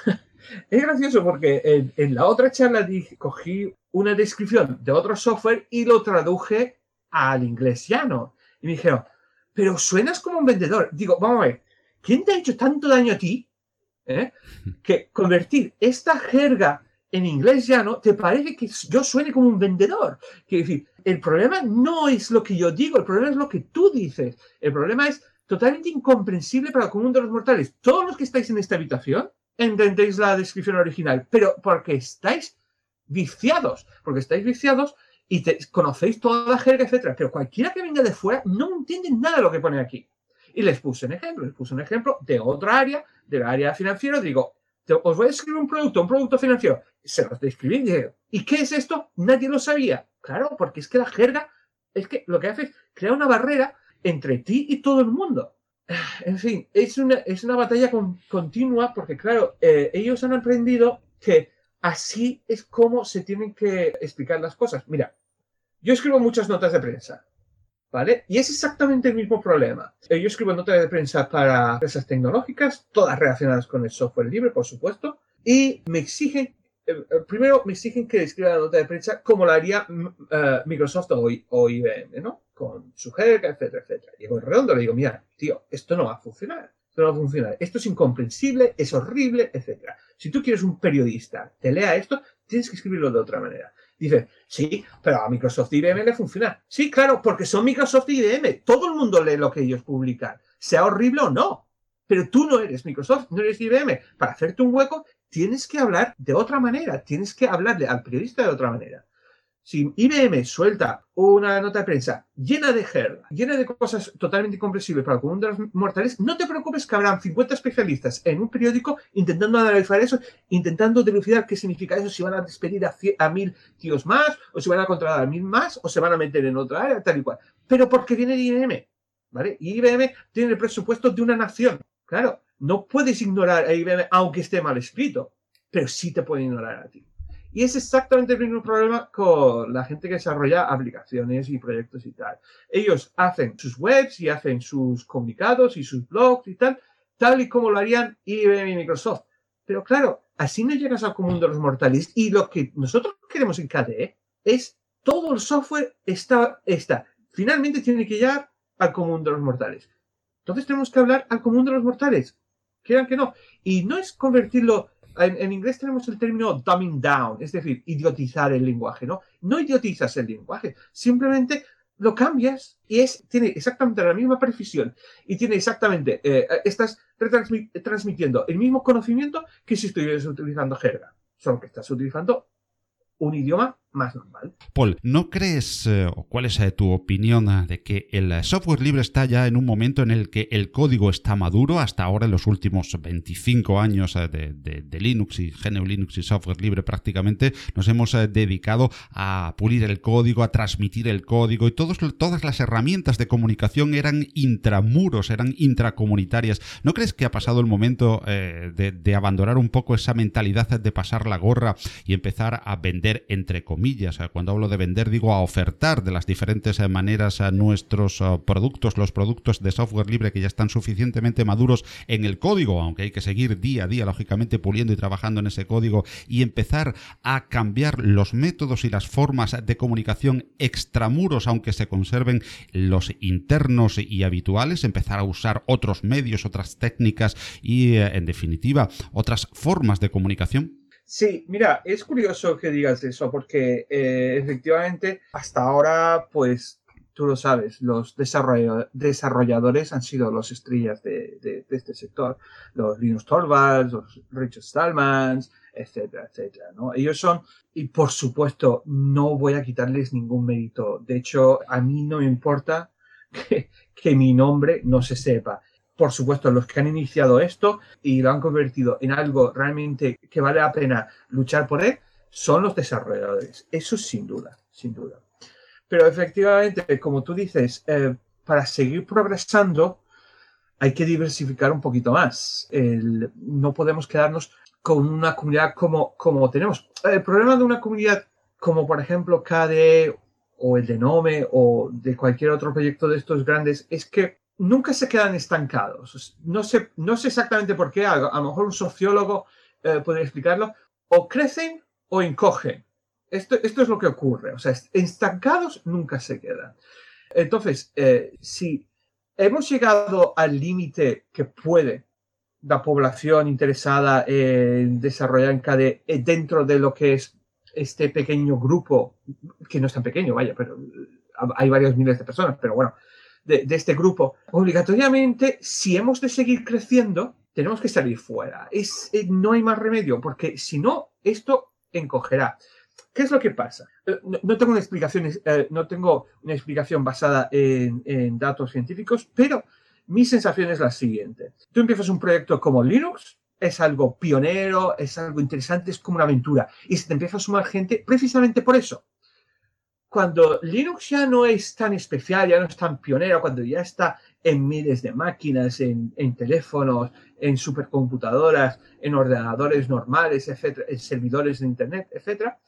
*laughs* es gracioso porque en, la otra charla dije, cogí una descripción de otro software y lo traduje al inglés llano. Y me dijeron, pero suenas como un vendedor. Digo, vamos a ver, ¿quién te ha hecho tanto daño a ti? Eh? Que convertir esta jerga en inglés ya no, te parece que yo suene como un vendedor. Quiero decir, el problema no es lo que yo digo, el problema es lo que tú dices. El problema es totalmente incomprensible para el común de los mortales. Todos los que estáis en esta habitación entendéis la descripción original, pero porque estáis viciados, porque estáis viciados y conocéis toda la jerga, etcétera. Pero cualquiera que venga de fuera no entiende nada de lo que pone aquí. Y les puse un ejemplo, les puse un ejemplo de otra área, del área financiera. Digo, os voy a escribir un producto, un producto financiero. Se los describí y ¿y qué es esto? Nadie lo sabía. Claro, porque es que la jerga es que lo que hace es crear una barrera entre ti y todo el mundo. *sighs* En fin, es una, es una batalla continua porque, claro, eh, ellos han aprendido que así es como se tienen que explicar las cosas. Mira, yo escribo muchas notas de prensa ¿Vale? Y es exactamente el mismo problema. Yo escribo notas de prensa para empresas tecnológicas, todas relacionadas con el software libre, por supuesto, y me exigen eh, primero me exigen que escriba la nota de prensa como la haría mm, Microsoft o, o, IBM, ¿no? Con su jerga, etcétera, etcétera. Llego redondo le digo, mira, tío, esto no va a funcionar. Esto no va a funcionar. Esto es incomprensible, es horrible, etcétera. Si tú quieres un periodista te lea esto, tienes que escribirlo de otra manera. Dice, sí, pero a Microsoft y IBM le funciona. Sí, claro, porque son Microsoft y IBM. Todo el mundo lee lo que ellos publican, sea horrible o no. Pero tú no eres Microsoft, no eres IBM. Para hacerte un hueco, tienes que hablar de otra manera, tienes que hablarle al periodista de otra manera. Si IBM suelta una nota de prensa llena de jerga, llena de cosas totalmente incomprensibles para el común de los mortales, no te preocupes que habrán 50 especialistas en un periódico intentando analizar eso, intentando dilucidar qué significa eso, si van a despedir a, mil tíos más, o si van a contratar a mil más, o se van a meter en otra área, tal y cual. Pero porque viene de IBM, ¿vale? Y IBM tiene el presupuesto de una nación. Claro, no puedes ignorar a IBM aunque esté mal escrito, pero sí te puede ignorar a ti. Y es exactamente el mismo problema con la gente que desarrolla aplicaciones y proyectos y tal. Ellos hacen sus webs y hacen sus comunicados y sus blogs y tal, tal y como lo harían IBM y Microsoft. Pero claro, así no llegas al común de los mortales. Y lo que nosotros queremos en KDE es todo el software está, está. Finalmente tiene que llegar al común de los mortales. Entonces tenemos que hablar al común de los mortales. Quieran que no. Y no es convertirlo en, inglés tenemos el término dumbing down, es decir, idiotizar el lenguaje, ¿no? No idiotizas el lenguaje, simplemente lo cambias y es, tiene exactamente la misma precisión y tiene exactamente, eh, estás transmitiendo el mismo conocimiento que si estuvieras utilizando jerga, solo que estás utilizando un idioma más normal. Paul, ¿no crees, eh, o cuál es eh, tu opinión eh, de que el software libre está ya en un momento en el que el código está maduro? Hasta ahora, en los últimos 25 años de, Linux y GNU Linux y software libre prácticamente, nos hemos dedicado a pulir el código, a transmitir el código y todas las herramientas de comunicación eran intramuros, eran intracomunitarias. ¿No crees que ha pasado el momento de, de abandonar un poco esa mentalidad de pasar la gorra y empezar a vender entre comillas? Cuando hablo de vender, digo a ofertar de las diferentes eh, maneras a nuestros eh, productos, los productos de software libre que ya están suficientemente maduros en el código, aunque hay que seguir día a día, lógicamente, puliendo y trabajando en ese código y empezar a cambiar los métodos y las formas de comunicación extramuros, aunque se conserven los internos y habituales, empezar a usar otros medios, otras técnicas y, eh, en definitiva, otras formas de comunicación? Sí, mira, es curioso que digas eso porque eh, efectivamente hasta ahora, pues tú lo sabes, los desarrolladores han sido los estrellas de, este sector, los Linus Torvalds, los Richard Stallmans, etcétera, etcétera, ¿no? Ellos son, y por supuesto, no voy a quitarles ningún mérito. De hecho, a mí no me importa *laughs* que mi nombre no se sepa por supuesto, los que han iniciado esto y lo han convertido en algo realmente que vale la pena luchar por él, son los desarrolladores. Eso sin duda, sin duda. Pero efectivamente, como tú dices, eh, para seguir progresando hay que diversificar un poquito más. no podemos quedarnos con una comunidad como, como tenemos. El problema de una comunidad como por ejemplo KDE o el de Nome o de cualquier otro proyecto de estos grandes es que nunca se quedan estancados. No sé, no sé exactamente por qué, a, lo mejor un sociólogo eh, podría explicarlo, o crecen o encogen. Esto, esto es lo que ocurre, o sea, estancados nunca se quedan. Entonces, eh, si hemos llegado al límite que puede la población interesada en desarrollar en KDE eh, dentro de lo que es este pequeño grupo, que no es tan pequeño, vaya, pero hay varios miles de personas, pero bueno, de, este grupo, obligatoriamente, si hemos de seguir creciendo, tenemos que salir fuera. Es, eh, no hay más remedio, porque si no, esto encogerá. ¿Qué es lo que pasa? Eh, no, tengo una explicación, eh, no tengo una explicación basada en, en, datos científicos, pero mi sensación es la siguiente. Tú empiezas un proyecto como Linux, es algo pionero, es algo interesante, es como una aventura, y se te empieza a sumar gente precisamente por eso, cuando Linux ya no es tan especial, ya no es tan pionero, cuando ya está en miles de máquinas, en, teléfonos, en supercomputadoras, en ordenadores normales, etcétera, en servidores de Internet, etcétera,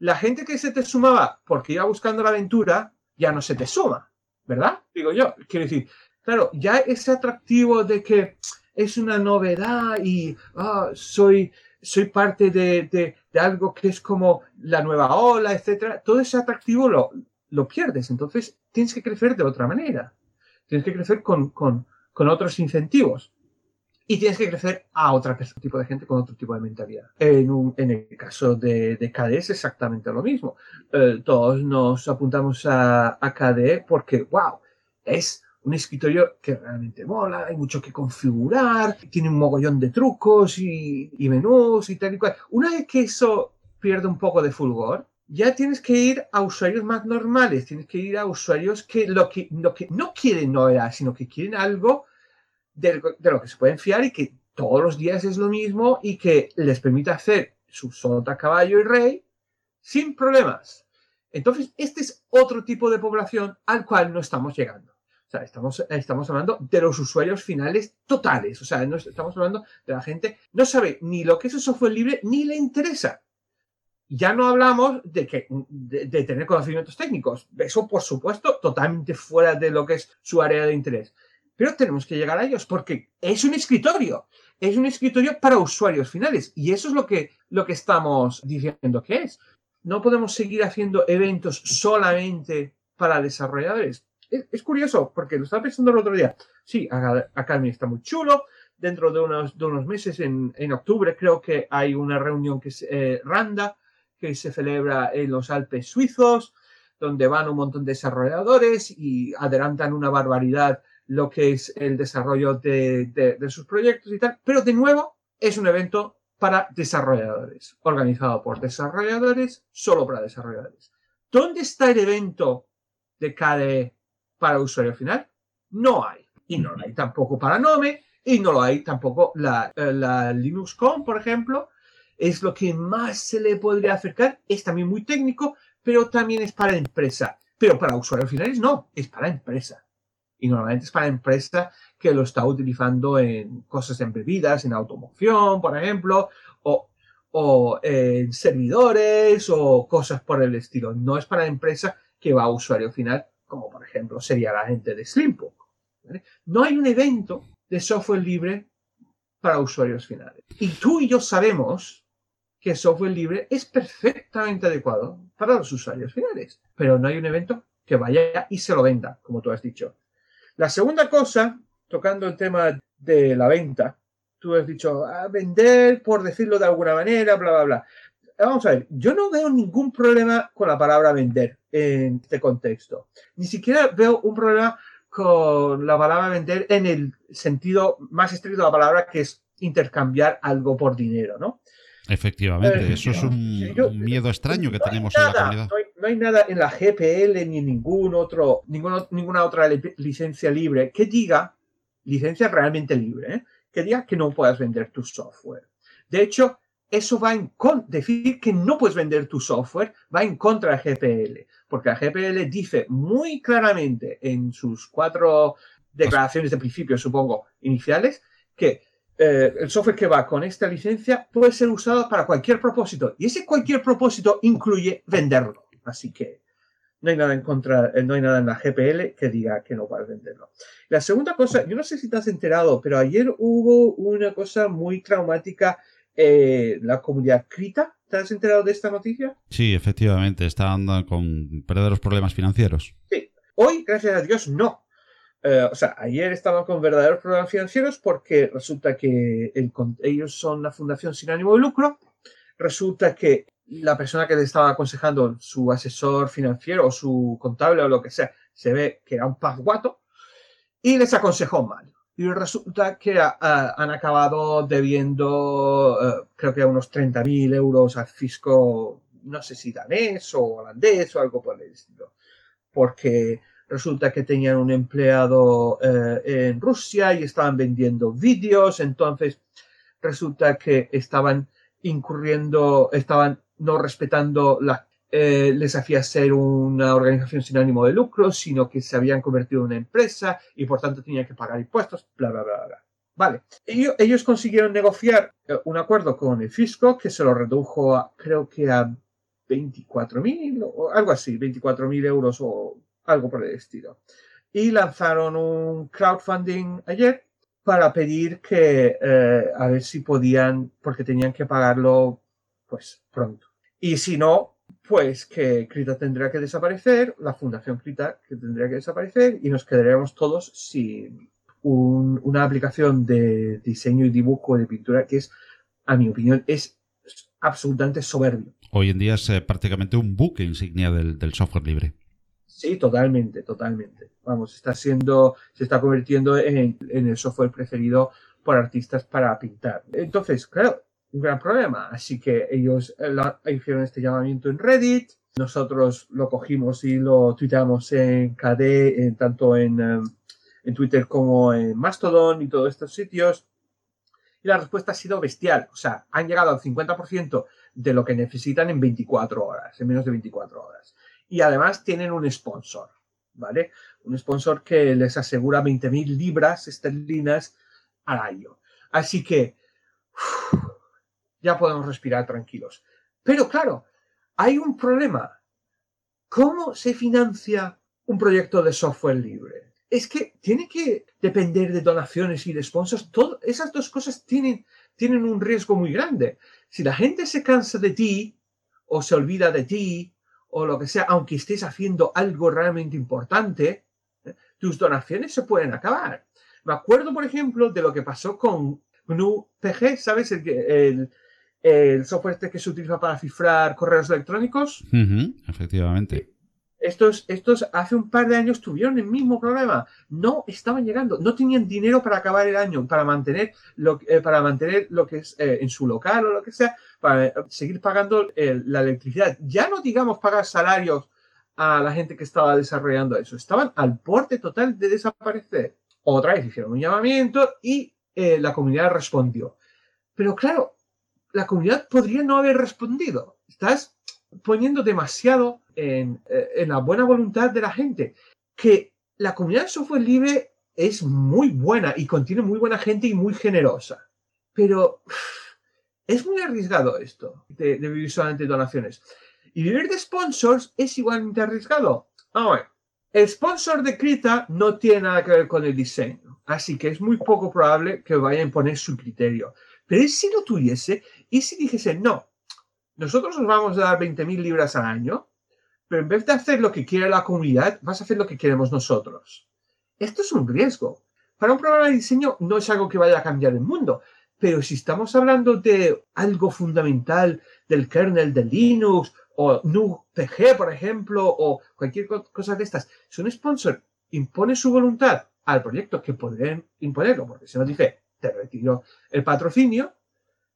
la gente que se te sumaba porque iba buscando la aventura ya no se te suma, ¿verdad? Digo yo, quiero decir, claro, ya ese atractivo de que es una novedad y ah, soy soy parte de, de, de, algo que es como la nueva ola, etcétera, todo ese atractivo lo, lo pierdes. Entonces tienes que crecer de otra manera. Tienes que crecer con, con, con otros incentivos. Y tienes que crecer a otro tipo de gente con otro tipo de mentalidad. En, en el caso de, de KDE es exactamente lo mismo. Eh, todos nos apuntamos a, a KDE porque, wow, es un escritorio que realmente mola, hay mucho que configurar, tiene un mogollón de trucos y, menús y tal y cual. Una vez que eso pierde un poco de fulgor, ya tienes que ir a usuarios más normales, tienes que ir a usuarios que lo que, no quieren novedad, sino que quieren algo de, lo que se pueden fiar y que todos los días es lo mismo y que les permite hacer su sota, caballo y rey sin problemas. Entonces, este es otro tipo de población al cual no estamos llegando. O sea, estamos, estamos hablando de los usuarios finales totales. O sea, no estamos hablando de la gente no sabe ni lo que es el software libre ni le interesa. Ya no hablamos de, que, de tener conocimientos técnicos. Eso, por supuesto, totalmente fuera de lo que es su área de interés pero tenemos que llegar a ellos porque es un escritorio, es un escritorio para usuarios finales y eso es lo que, lo que estamos diciendo que es. No podemos seguir haciendo eventos solamente para desarrolladores. Es, curioso porque lo estaba pensando el otro día. Sí, Academy está muy chulo. Dentro de unos, unos meses, en, en, octubre, creo que hay una reunión que es eh, Randa, que se celebra en los Alpes suizos, donde van un montón de desarrolladores y adelantan una barbaridad lo que es el desarrollo de, de, de, sus proyectos y tal, pero de nuevo es un evento para desarrolladores, organizado por desarrolladores, solo para desarrolladores. ¿Dónde está el evento de KDE para usuario final? No hay. Y no lo hay tampoco para Nome, y no lo hay tampoco la, la LinuxCon, por ejemplo. Es lo que más se le podría acercar. Es también muy técnico, pero también es para empresa. Pero para usuarios finales no, es para empresa y normalmente es para empresa que lo está utilizando en cosas embebidas, en automoción, por ejemplo, o, o en servidores o cosas por el estilo. No es para empresa que va a usuario final, como por ejemplo sería la gente de Slimbook. ¿vale? No hay un evento de software libre para usuarios finales. Y tú y yo sabemos que software libre es perfectamente adecuado para los usuarios finales, pero no hay un evento que vaya y se lo venda, como tú has dicho. La segunda cosa, tocando el tema de la venta, tú has dicho, a vender, por decirlo de alguna manera, bla, bla, bla. Vamos a ver, yo no veo ningún problema con la palabra vender en este contexto. Ni siquiera veo un problema con la palabra vender en el sentido más estricto de la palabra, que es intercambiar algo por dinero, ¿no? Efectivamente, eh, eso es un, yo, un, miedo extraño que tenemos nada, en la comunidad. No hay, no hay, nada en la GPL ni en ningún otro, ningún, ninguna otra licencia libre que diga, licencia realmente libre, ¿eh? que diga que no puedas vender tu software. De hecho, eso va en contra, decir que no puedes vender tu software va en contra de GPL, porque la GPL dice muy claramente en sus cuatro declaraciones de principio, supongo, iniciales, que eh, el software que va con esta licencia puede ser usado para cualquier propósito y ese cualquier propósito incluye venderlo. Así que no hay nada en contra, eh, no hay nada en la GPL que diga que no puedes venderlo. La segunda cosa, yo no sé si te has enterado, pero ayer hubo una cosa muy traumática eh, la comunidad Krita. ¿Te has enterado de esta noticia? Sí, efectivamente, están con verdaderos problemas financieros. Sí. Hoy, gracias a Dios, no. Uh, o sea, ayer estaban con verdaderos problemas financieros porque resulta que el, ellos son una fundación sin ánimo de lucro. Resulta que la persona que le estaba aconsejando, su asesor financiero o su contable o lo que sea, se ve que era un pasguato y les aconsejó mal. Y resulta que uh, han acabado debiendo, uh, creo que unos 30.000 euros al fisco, no sé si danés o holandés o algo por el estilo. Porque resulta que tenían un empleado eh, en Rusia y estaban vendiendo vídeos, entonces resulta que estaban incurriendo, estaban no respetando la eh, les hacía ser una organización sin ánimo de lucro, sino que se habían convertido en una empresa y por tanto tenían que pagar impuestos, bla, bla, bla, bla. Vale, ellos, ellos consiguieron negociar eh, un acuerdo con el fisco que se lo redujo a, creo que a 24.000 o algo así, 24.000 euros o algo por el estilo. Y lanzaron un crowdfunding ayer para pedir que eh, a ver si podían, porque tenían que pagarlo pues pronto. Y si no, pues que Krita tendría que desaparecer, la Fundación Krita que tendría que desaparecer y nos quedaríamos todos sin una aplicación de diseño y dibujo de pintura que es, a mi opinión, es absolutamente soberbio. Hoy en día es eh, prácticamente un buque insignia del, software libre. Sí, totalmente, totalmente. Vamos, está siendo, se está convirtiendo en, el software preferido por artistas para pintar. Entonces, claro, un gran problema. Así que ellos eh, hicieron este llamamiento en Reddit. Nosotros lo cogimos y lo tuiteamos en KD, tanto en, em, en Twitter como en Mastodon y todos estos sitios. Y la respuesta ha sido bestial. O sea, han llegado al 50% de lo que necesitan en 24 horas, en menos de 24 horas. Y además tienen un sponsor, ¿vale? Un sponsor que les asegura 20.000 libras esterlinas al año. Así que ya podemos respirar tranquilos. Pero claro, hay un problema. ¿Cómo se financia un proyecto de software libre? es que tiene que depender de donaciones y de sponsors. Todo, esas dos cosas tienen, tienen un riesgo muy grande. Si la gente se cansa de ti o se olvida de ti o lo que sea, aunque estés haciendo algo realmente importante, ¿eh? tus donaciones se pueden acabar. Me acuerdo, por ejemplo, de lo que pasó con GNU PG, ¿sabes? El, software este que se utiliza para cifrar correos electrónicos. efectivamente. Estos, estos hace un par de años tuvieron el mismo problema. No estaban llegando, no tenían dinero para acabar el año, para mantener lo, eh, para mantener lo que es eh, en su local o lo que sea, para eh, seguir pagando la electricidad. Ya no digamos pagar salarios a la gente que estaba desarrollando eso. Estaban al porte total de desaparecer. Otra vez hicieron un llamamiento y la comunidad respondió. Pero claro, la comunidad podría no haber respondido. Estás poniendo demasiado eh, en, la buena voluntad de la gente. Que la comunidad de software libre es muy buena y contiene muy buena gente y muy generosa. Pero es muy arriesgado esto de, vivir solamente de donaciones. Y vivir de sponsors es igualmente arriesgado. Ahora, el sponsor de Krita no tiene nada que ver con el diseño, así que es muy poco probable que vaya a imponer su criterio. Pero si lo tuviese y si dijese, no, nosotros os vamos a dar 20.000 libras al año, pero en vez de hacer lo que quiere la comunidad, vas a hacer lo que queremos nosotros. Esto es un riesgo. Para un programa de diseño no es algo que vaya a cambiar el mundo, pero si estamos hablando de algo fundamental del kernel de Linux o NUPG, por ejemplo, o cualquier cosa de estas, si un sponsor impone su voluntad al proyecto, que podrían imponerlo, porque si no dice, te retiro el patrocinio,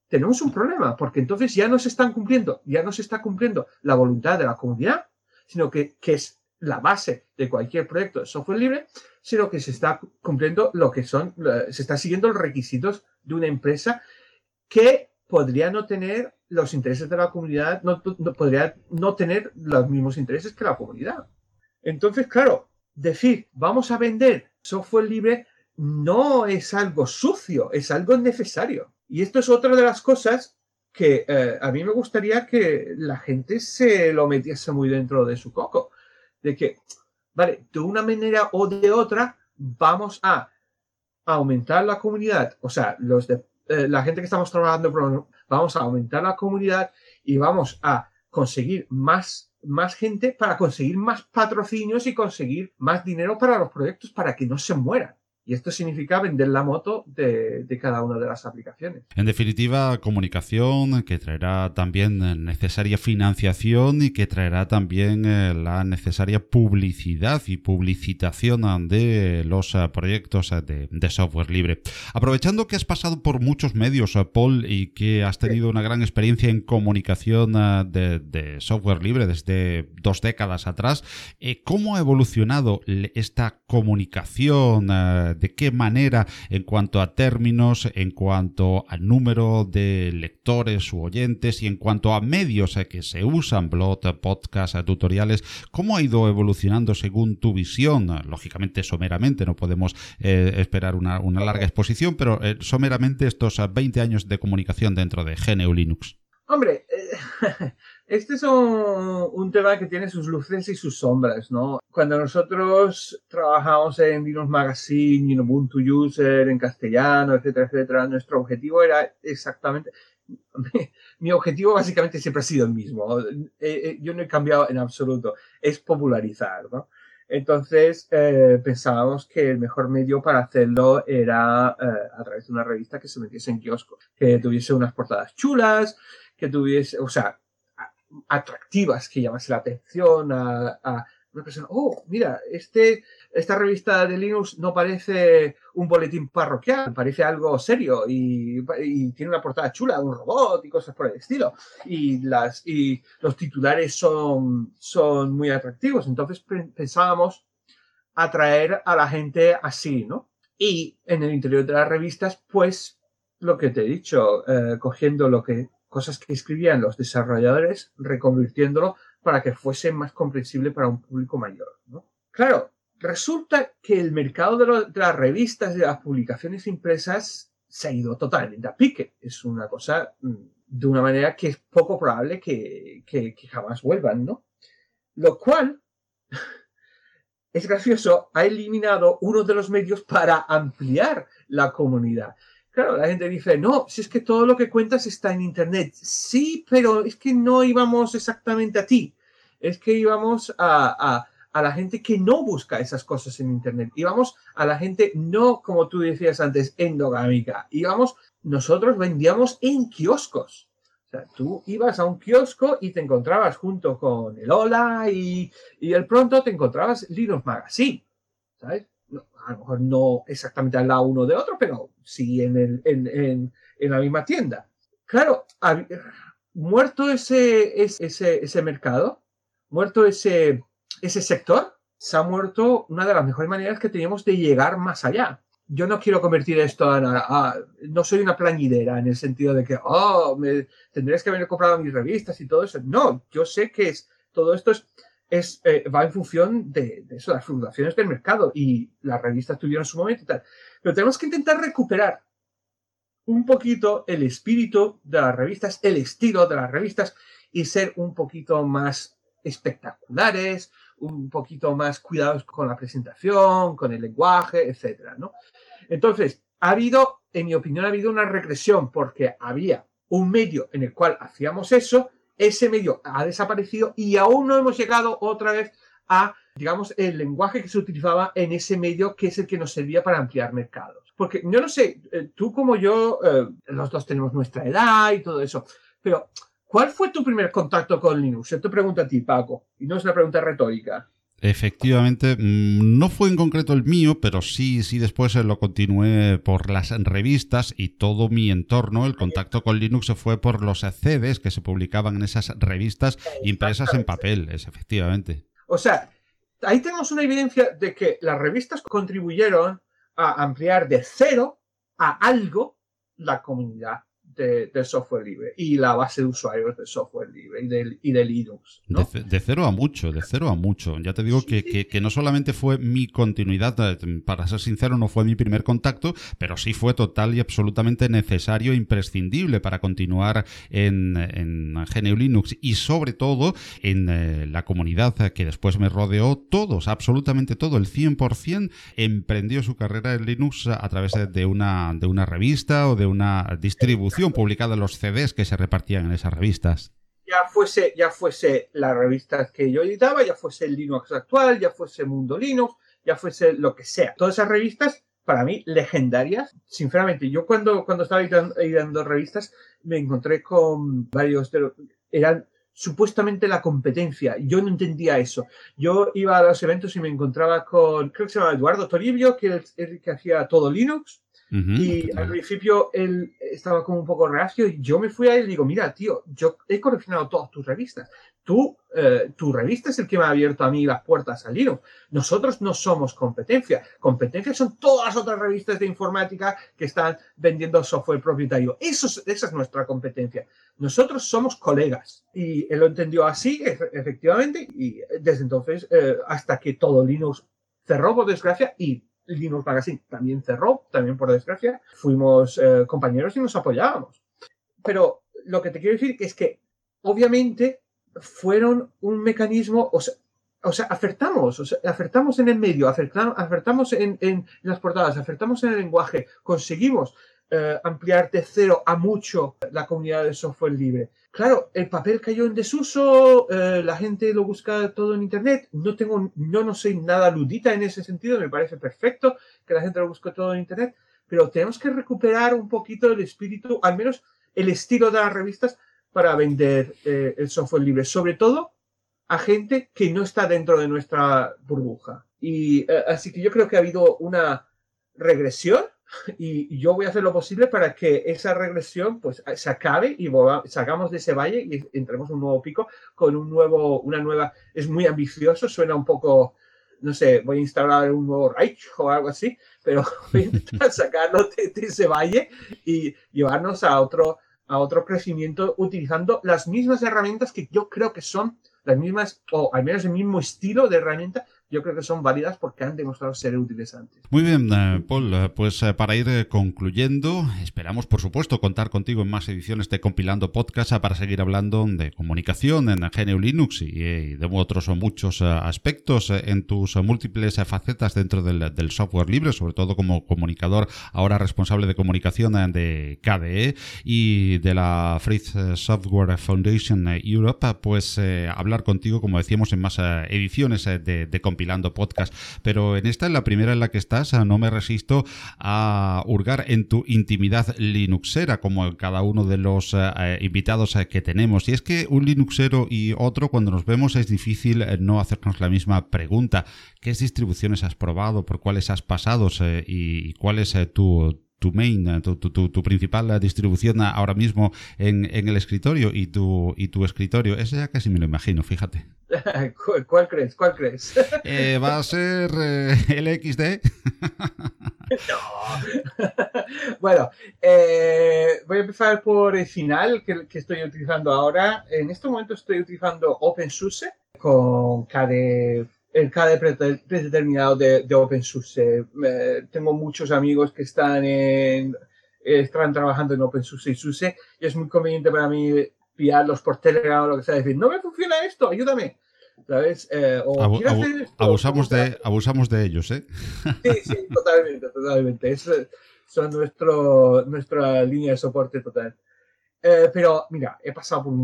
tenemos un problema, porque entonces ya no se están cumpliendo, ya no se está cumpliendo la voluntad de la comunidad, sino que, es la base de cualquier proyecto de software libre, sino que se está cumpliendo lo que son, se está siguiendo los requisitos de una empresa que podría no tener los intereses de la comunidad, no, podría no tener los mismos intereses que la comunidad. Entonces, claro, decir, vamos a vender software libre no es algo sucio, es algo necesario. Y esto es otra de las cosas que eh, a mí me gustaría que la gente se lo metiese muy dentro de su coco. De que, vale, de una manera o de otra vamos a aumentar la comunidad, o sea, los de, eh, la gente que estamos trabajando, vamos a aumentar la comunidad y vamos a conseguir más, más gente para conseguir más patrocinios y conseguir más dinero para los proyectos para que no se mueran. Y esto significa vender la moto de, cada una de las aplicaciones. En definitiva, comunicación que traerá también necesaria financiación y que traerá también eh, la necesaria publicidad y publicitación de los eh, proyectos eh, de, software libre. Aprovechando que has pasado por muchos medios, Paul, y que has tenido una gran experiencia en comunicación de, de software libre desde dos décadas atrás, ¿cómo ha evolucionado esta comunicación? De qué manera en cuanto a términos, en cuanto al número de lectores u oyentes y en cuanto a medios que se usan, blog, podcast, tutoriales, cómo ha ido evolucionando según tu visión. Lógicamente, someramente, no podemos eh, esperar una, larga exposición, pero eh, someramente estos 20 años de comunicación dentro de GNU Linux. Hombre, eh, *laughs* este es un, un, tema que tiene sus luces y sus sombras, ¿no? Cuando nosotros trabajamos en Linux Magazine, en Ubuntu User, en castellano, etcétera, etcétera, nuestro objetivo era exactamente, *laughs* mi objetivo básicamente siempre ha sido el mismo. Eh, eh, yo no he cambiado en absoluto. Es popularizar, ¿no? Entonces eh, pensábamos que el mejor medio para hacerlo era eh, a través de una revista que se metiese en kiosco, que tuviese unas portadas chulas, que tuviese, o sea, atractivas, que llamase la atención a, una persona, oh, mira, este, esta revista de Linux no parece un boletín parroquial, parece algo serio y, y, tiene una portada chula, un robot y cosas por el estilo. Y, las, y los titulares son, son muy atractivos. Entonces pensábamos atraer a la gente así, ¿no? Y en el interior de las revistas, pues, lo que te he dicho, eh, cogiendo lo que, cosas que escribían los desarrolladores, reconvirtiéndolo para que fuese más comprensible para un público mayor. Claro, resulta que el mercado de, las revistas, de las publicaciones impresas, se ha ido totalmente a pique. Es una cosa mm, de una manera que es poco probable que, que, que jamás vuelvan, ¿no? Lo cual, *laughs* es gracioso, ha eliminado uno de los medios para ampliar la comunidad. Claro, la gente dice, no, si es que todo lo que cuentas está en Internet. Sí, pero es que no íbamos exactamente a ti. Es que íbamos a, a, la gente que no busca esas cosas en Internet. Íbamos a la gente no, como tú decías antes, endogámica. Íbamos, nosotros vendíamos en kioscos. O sea, tú ibas a un kiosco y te encontrabas junto con el Hola y, y el pronto te encontrabas Linux Magazine. ¿Sabes? a lo mejor no exactamente al lado uno de otro, pero sí en, el, en, en, en la misma tienda. Claro, muerto ese, ese, ese mercado, muerto ese, ese sector, se ha muerto una de las mejores maneras que teníamos de llegar más allá. Yo no quiero convertir esto en... Ah, no soy una plañidera en el sentido de que, oh, me, tendrías que haber comprado mis revistas y todo eso. No, yo sé que es, todo esto es es, eh, va en función de, de, las fluctuaciones del mercado y las revistas tuvieron su momento y tal. Pero tenemos que intentar recuperar un poquito el espíritu de las revistas, el estilo de las revistas y ser un poquito más espectaculares, un poquito más cuidados con la presentación, con el lenguaje, etcétera, ¿no? Entonces, ha habido, en mi opinión, ha habido una regresión porque había un medio en el cual hacíamos eso ese medio ha desaparecido y aún no hemos llegado otra vez a, digamos, el lenguaje que se utilizaba en ese medio que es el que nos servía para ampliar mercados. Porque yo no sé, eh, tú como yo, eh, los dos tenemos nuestra edad y todo eso, pero ¿cuál fue tu primer contacto con Linux? Yo te pregunto a ti, Paco, y no es una pregunta retórica. Efectivamente, mm, no fue en concreto el mío, pero sí, sí después lo continué por las revistas y todo mi entorno, el contacto con Linux se fue por los CDs que se publicaban en esas revistas impresas en papel, es efectivamente. O sea, ahí tenemos una evidencia de que las revistas contribuyeron a ampliar de cero a algo la comunidad de, de, software libre y la base de usuarios de software libre y de, y de Linux. ¿no? De, de, cero a mucho, de cero a mucho. Ya te digo sí. que, que, que, no solamente fue mi continuidad, eh, para ser sincero, no fue mi primer contacto, pero sí fue total y absolutamente necesario e imprescindible para continuar en, en GNU Linux y sobre todo en eh, la comunidad que después me rodeó, todos, absolutamente todo, el 100% emprendió su carrera en Linux a través de una, de una revista o de una distribución en los CDs que se repartían en esas revistas. Ya fuese, ya fuese la revista que yo editaba, ya fuese el Linux actual, ya fuese Mundo Linux, ya fuese lo que sea. Todas esas revistas, para mí, legendarias. Sinceramente, yo cuando, cuando estaba editando, revistas, me encontré con varios de los... Eran supuestamente la competencia. Yo no entendía eso. Yo iba a los eventos y me encontraba con, creo que se llama Eduardo Toribio, que es el que hacía todo Linux. Uh -huh, y al principio él estaba como un poco reacio y yo me fui a él y digo, mira, tío, yo he coleccionado todas tus revistas. Tú, eh, tu revista es el que me ha abierto a mí las puertas al Linux. Nosotros no somos competencia. Competencia son todas las otras revistas de informática que están vendiendo software propietario. Eso es, esa es nuestra competencia. Nosotros somos colegas. Y él lo entendió así, efectivamente, y desde entonces, eh, hasta que todo Linux cerró, por desgracia, y Linux Magazine también cerró, también por desgracia. Fuimos eh, compañeros y nos apoyábamos. Pero lo que te quiero decir es que obviamente fueron un mecanismo, o sea, o sea, acertamos, o sea, acertamos en el medio, acertamos, acertamos en, en, las portadas, acertamos en el lenguaje, conseguimos eh, ampliar de cero a mucho la comunidad de software libre. Claro, el papel cayó en desuso, eh, la gente lo busca todo en internet. No tengo, yo no soy nada ludita en ese sentido, me parece perfecto que la gente lo busque todo en internet, pero tenemos que recuperar un poquito el espíritu, al menos el estilo de las revistas para vender eh, el software libre, sobre todo a gente que no está dentro de nuestra burbuja. Y eh, así que yo creo que ha habido una regresión y yo voy a hacer lo posible para que esa regresión pues se acabe y salgamos de ese valle y entremos un nuevo pico con un nuevo, una nueva, es muy ambicioso, suena un poco, no sé, voy a instalar un nuevo Reich o algo así, pero *laughs* voy a intentar de, de ese valle y llevarnos a otro, a otro crecimiento utilizando las mismas herramientas que yo creo que son las mismas, o al menos el mismo estilo de herramienta yo creo que son válidas porque han demostrado ser útiles antes. Muy bien, eh, Paul, eh, pues eh, para ir concluyendo, esperamos por supuesto contar contigo en más ediciones de Compilando Podcast para seguir hablando de comunicación en GNU Linux y de otros muchos aspectos en tus múltiples facetas dentro del, software libre, sobre todo como comunicador, ahora responsable de comunicación de KDE y de la Free Software Foundation Europe, pues hablar contigo, como decíamos, en más ediciones de, de compilando podcast, pero en esta, en la primera en la que estás, ah, no me resisto a hurgar en tu intimidad linuxera, como cada uno de los ah, eh, invitados eh, que tenemos. Y es que un linuxero y otro, cuando nos vemos, es difícil eh, no hacernos la misma pregunta. ¿Qué distribuciones has probado? ¿Por cuáles has pasado? ¿Y cuál es tu, tu main, tu, tu, tu, principal distribución ahora mismo en, en, el escritorio y tu, y tu escritorio. Ese ya casi me lo imagino, fíjate. *laughs* ¿Cuál crees? ¿Cuál crees? *laughs* Eh, ¿Va a ser eh, el XD? *laughs* no. bueno, eh, voy a empezar por el final que, que, estoy utilizando ahora. En este momento estoy utilizando OpenSUSE con KDE el KDE predeterminado de, de OpenSUSE. tengo muchos amigos que están en, están trabajando en OpenSUSE y SUSE y es muy conveniente para mí pillarlos por Telegram o lo que sea, decir, no me funciona esto, ayúdame. ¿Sabes? Eh, o abusamos, de, abusamos de ellos, ¿eh? Sí, sí, *laughs* totalmente, totalmente. Es, son nuestro, nuestra línea de soporte total. Eh, pero mira, he pasado por,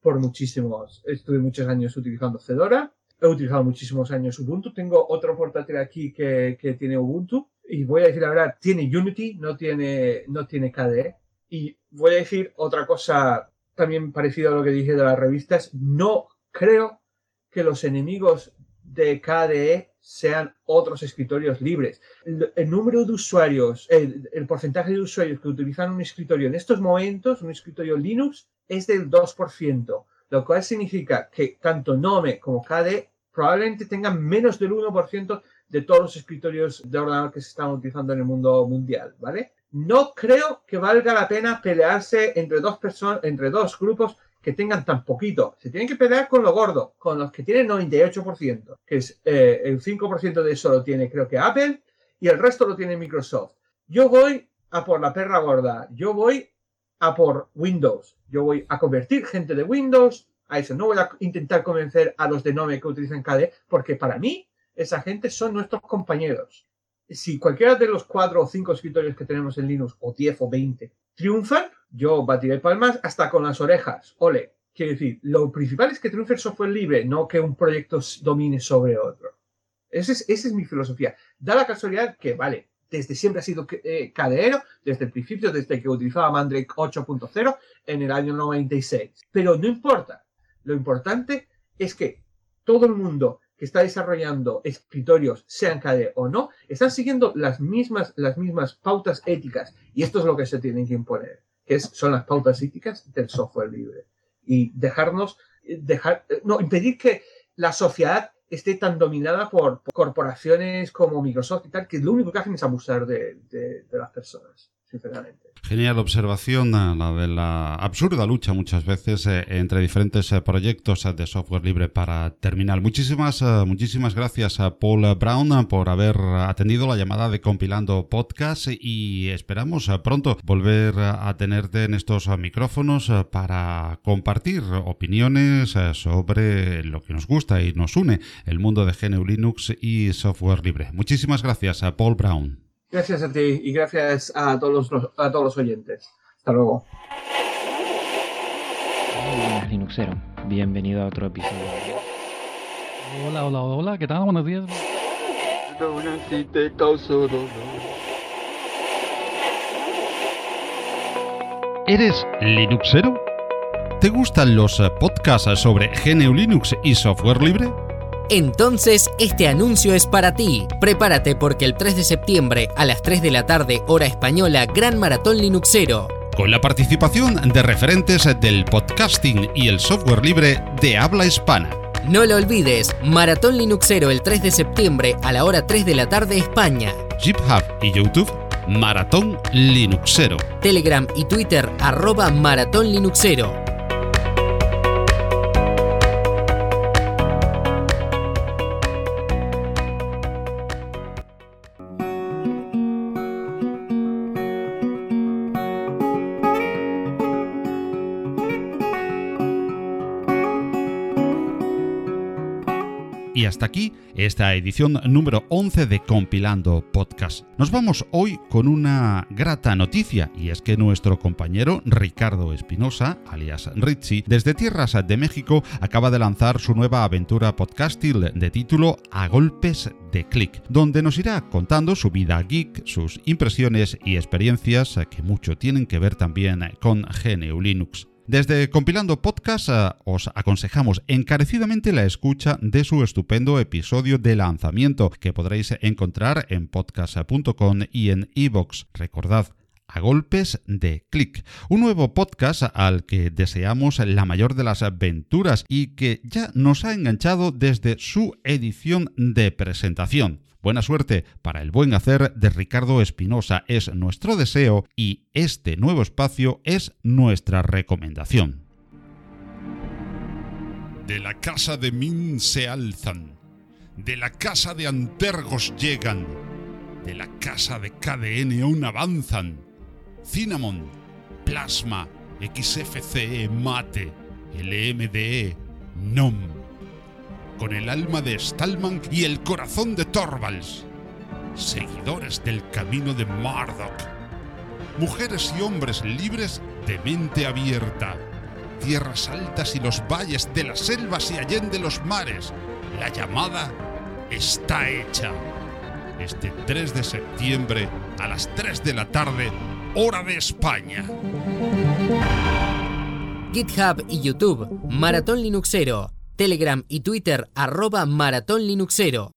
por muchísimos, estuve muchos años utilizando Fedora, he utilizado muchísimos años Ubuntu. Tengo otro portátil aquí que, que, tiene Ubuntu. Y voy a decir la verdad, tiene Unity, no tiene, no tiene KDE. Y voy a decir otra cosa también parecida a lo que dije de las revistas. No creo que los enemigos de KDE sean otros escritorios libres. El, número de usuarios, el, el, porcentaje de usuarios que utilizan un escritorio en estos momentos, un escritorio Linux, es del 2%, lo cual significa que tanto Nome como KDE probablemente tengan menos del 1% de todos los escritorios de ordenador que se están utilizando en el mundo mundial, ¿vale? No creo que valga la pena pelearse entre dos personas, entre dos grupos que tengan tan poquito. Se tienen que pelear con lo gordo, con los que tienen 98%, que es eh, el 5% de eso lo tiene creo que Apple y el resto lo tiene Microsoft. Yo voy a por la perra gorda, yo voy a por Windows, yo voy a convertir gente de Windows a eso. No voy a intentar convencer a los de Nome que utilizan KDE, porque para mí esa gente son nuestros compañeros. Si cualquiera de los cuatro o cinco escritorios que tenemos en Linux, o 10 o 20, triunfan, yo batiré palmas hasta con las orejas. Ole. Quiero decir, lo principal es que triunfe el software libre, no que un proyecto domine sobre otro. Esa es, mi filosofía. Da la casualidad que, vale, desde siempre ha sido eh, desde el principio, desde que utilizaba Mandrake 8.0 en el año 96. Pero no importa. Lo importante es que todo el mundo que está desarrollando escritorios, sean KDE o no, están siguiendo las mismas, las mismas pautas éticas. Y esto es lo que se tienen que imponer, que son las pautas éticas del software libre. Y dejarnos, dejar, no, impedir que la sociedad esté tan dominada por, corporaciones como Microsoft y tal, que lo único que hacen es abusar de las personas Genial observación, la de la absurda lucha muchas veces eh, entre diferentes eh, proyectos de software libre para terminal. Muchísimas, muchísimas gracias a Paul Brown por haber atendido la llamada de Compilando Podcast y esperamos pronto volver a tenerte en estos micrófonos para compartir opiniones sobre lo que nos gusta y nos une el mundo de GNU Linux y software libre. Muchísimas gracias a Paul Brown. Gracias a ti y gracias a todos los, a todos los oyentes. Hasta luego. Hola, Linuxero. Bienvenido a otro episodio. Hola, hola, hola. ¿Qué tal? Buenos días. ¿Eres Linuxero? ¿Te gustan los podcasts sobre GNU Linux y software libre? Entonces, este anuncio es para ti. Prepárate porque el 3 de septiembre a las 3 de la tarde, hora española, Gran Maratón Linuxero. Con la participación de referentes del podcasting y el software libre de habla hispana. No lo olvides, Maratón Linuxero el 3 de septiembre a la hora 3 de la tarde España. GitHub y YouTube, Maratón Linuxero. Telegram y Twitter, arroba Maratón Linuxero. Y hasta aquí esta edición número 11 de Compilando Podcast. Nos vamos hoy con una grata noticia y es que nuestro compañero Ricardo Espinosa, alias Richie, desde tierras de México acaba de lanzar su nueva aventura podcastil de título A Golpes de Click, donde nos irá contando su vida geek, sus impresiones y experiencias que mucho tienen que ver también con GNU Linux. Desde Compilando Podcast eh, os aconsejamos encarecidamente la escucha de su estupendo episodio de lanzamiento que podréis encontrar en podcast.com y en iVoox. Recordad, a golpes de clic. Un nuevo podcast al que deseamos la mayor de las aventuras y que ya nos ha enganchado desde su edición de presentación. Buena suerte para el buen hacer de Ricardo Espinosa es nuestro deseo y este nuevo espacio es nuestra recomendación. De la casa de Min se alzan, de la casa de Antergos llegan, de la casa de KDN aún avanzan. Cinnamon, Plasma, XFCE, Mate, LMDE, NOM con el alma de Stallman y el corazón de Torvalds. Seguidores del camino de Marduk. Mujeres y hombres libres de mente abierta. Tierras altas y los valles de las selvas y allende los mares. La llamada está hecha. Este 3 de septiembre a las 3 de la tarde, hora de España. GitHub y YouTube, Maratón Linuxero Telegram y Twitter arroba Maratón Linuxero.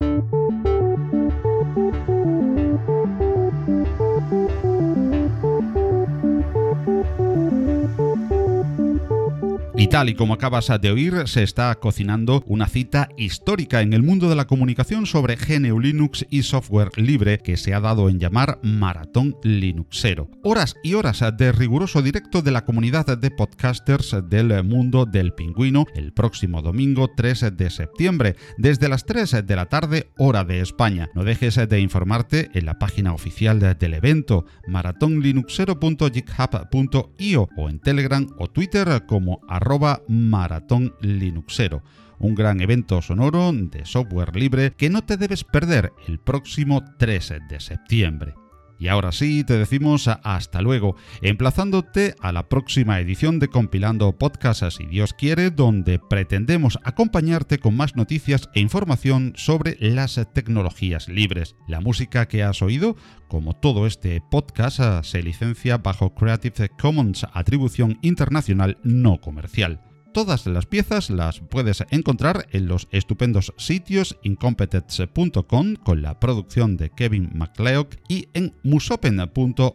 Y tal y como acabas de oír, se está cocinando una cita histórica en el mundo de la comunicación sobre GNU Linux y software libre que se ha dado en llamar Maratón Linuxero. Horas y horas de riguroso directo de la comunidad de podcasters del mundo del pingüino el próximo domingo 3 de septiembre, desde las 3 de la tarde, hora de España. No dejes de informarte en la página oficial del evento maratonlinuxero.github.io o en Telegram o Twitter como Maratón Linuxero, un gran evento sonoro de software libre que no te debes perder el próximo 13 de septiembre. Y ahora sí, te decimos hasta luego, emplazándote a la próxima edición de Compilando Podcast, si Dios quiere, donde pretendemos acompañarte con más noticias e información sobre las tecnologías libres. La música que has oído, como todo este podcast, se licencia bajo Creative Commons Atribución Internacional No Comercial. Todas las piezas las puedes encontrar en los estupendos sitios incompetence.com con la producción de Kevin MacLeod y en musopen.org.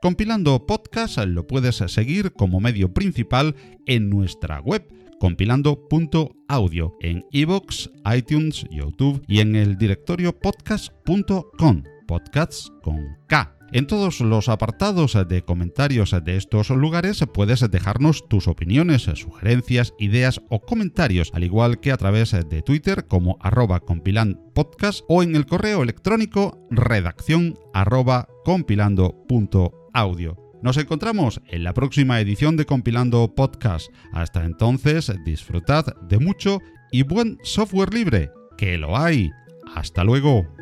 Compilando podcast lo puedes seguir como medio principal en nuestra web compilando.audio en iVoox, iTunes, YouTube y en el directorio podcast.com. Podcasts con K En todos los apartados de comentarios de estos lugares puedes dejarnos tus opiniones, sugerencias, ideas o comentarios, al igual que a través de Twitter como arroba compilandpodcast o en el correo electrónico redacción arroba compilando.audio. Nos encontramos en la próxima edición de Compilando Podcast. Hasta entonces, disfrutad de mucho y buen software libre, que lo hay. Hasta luego.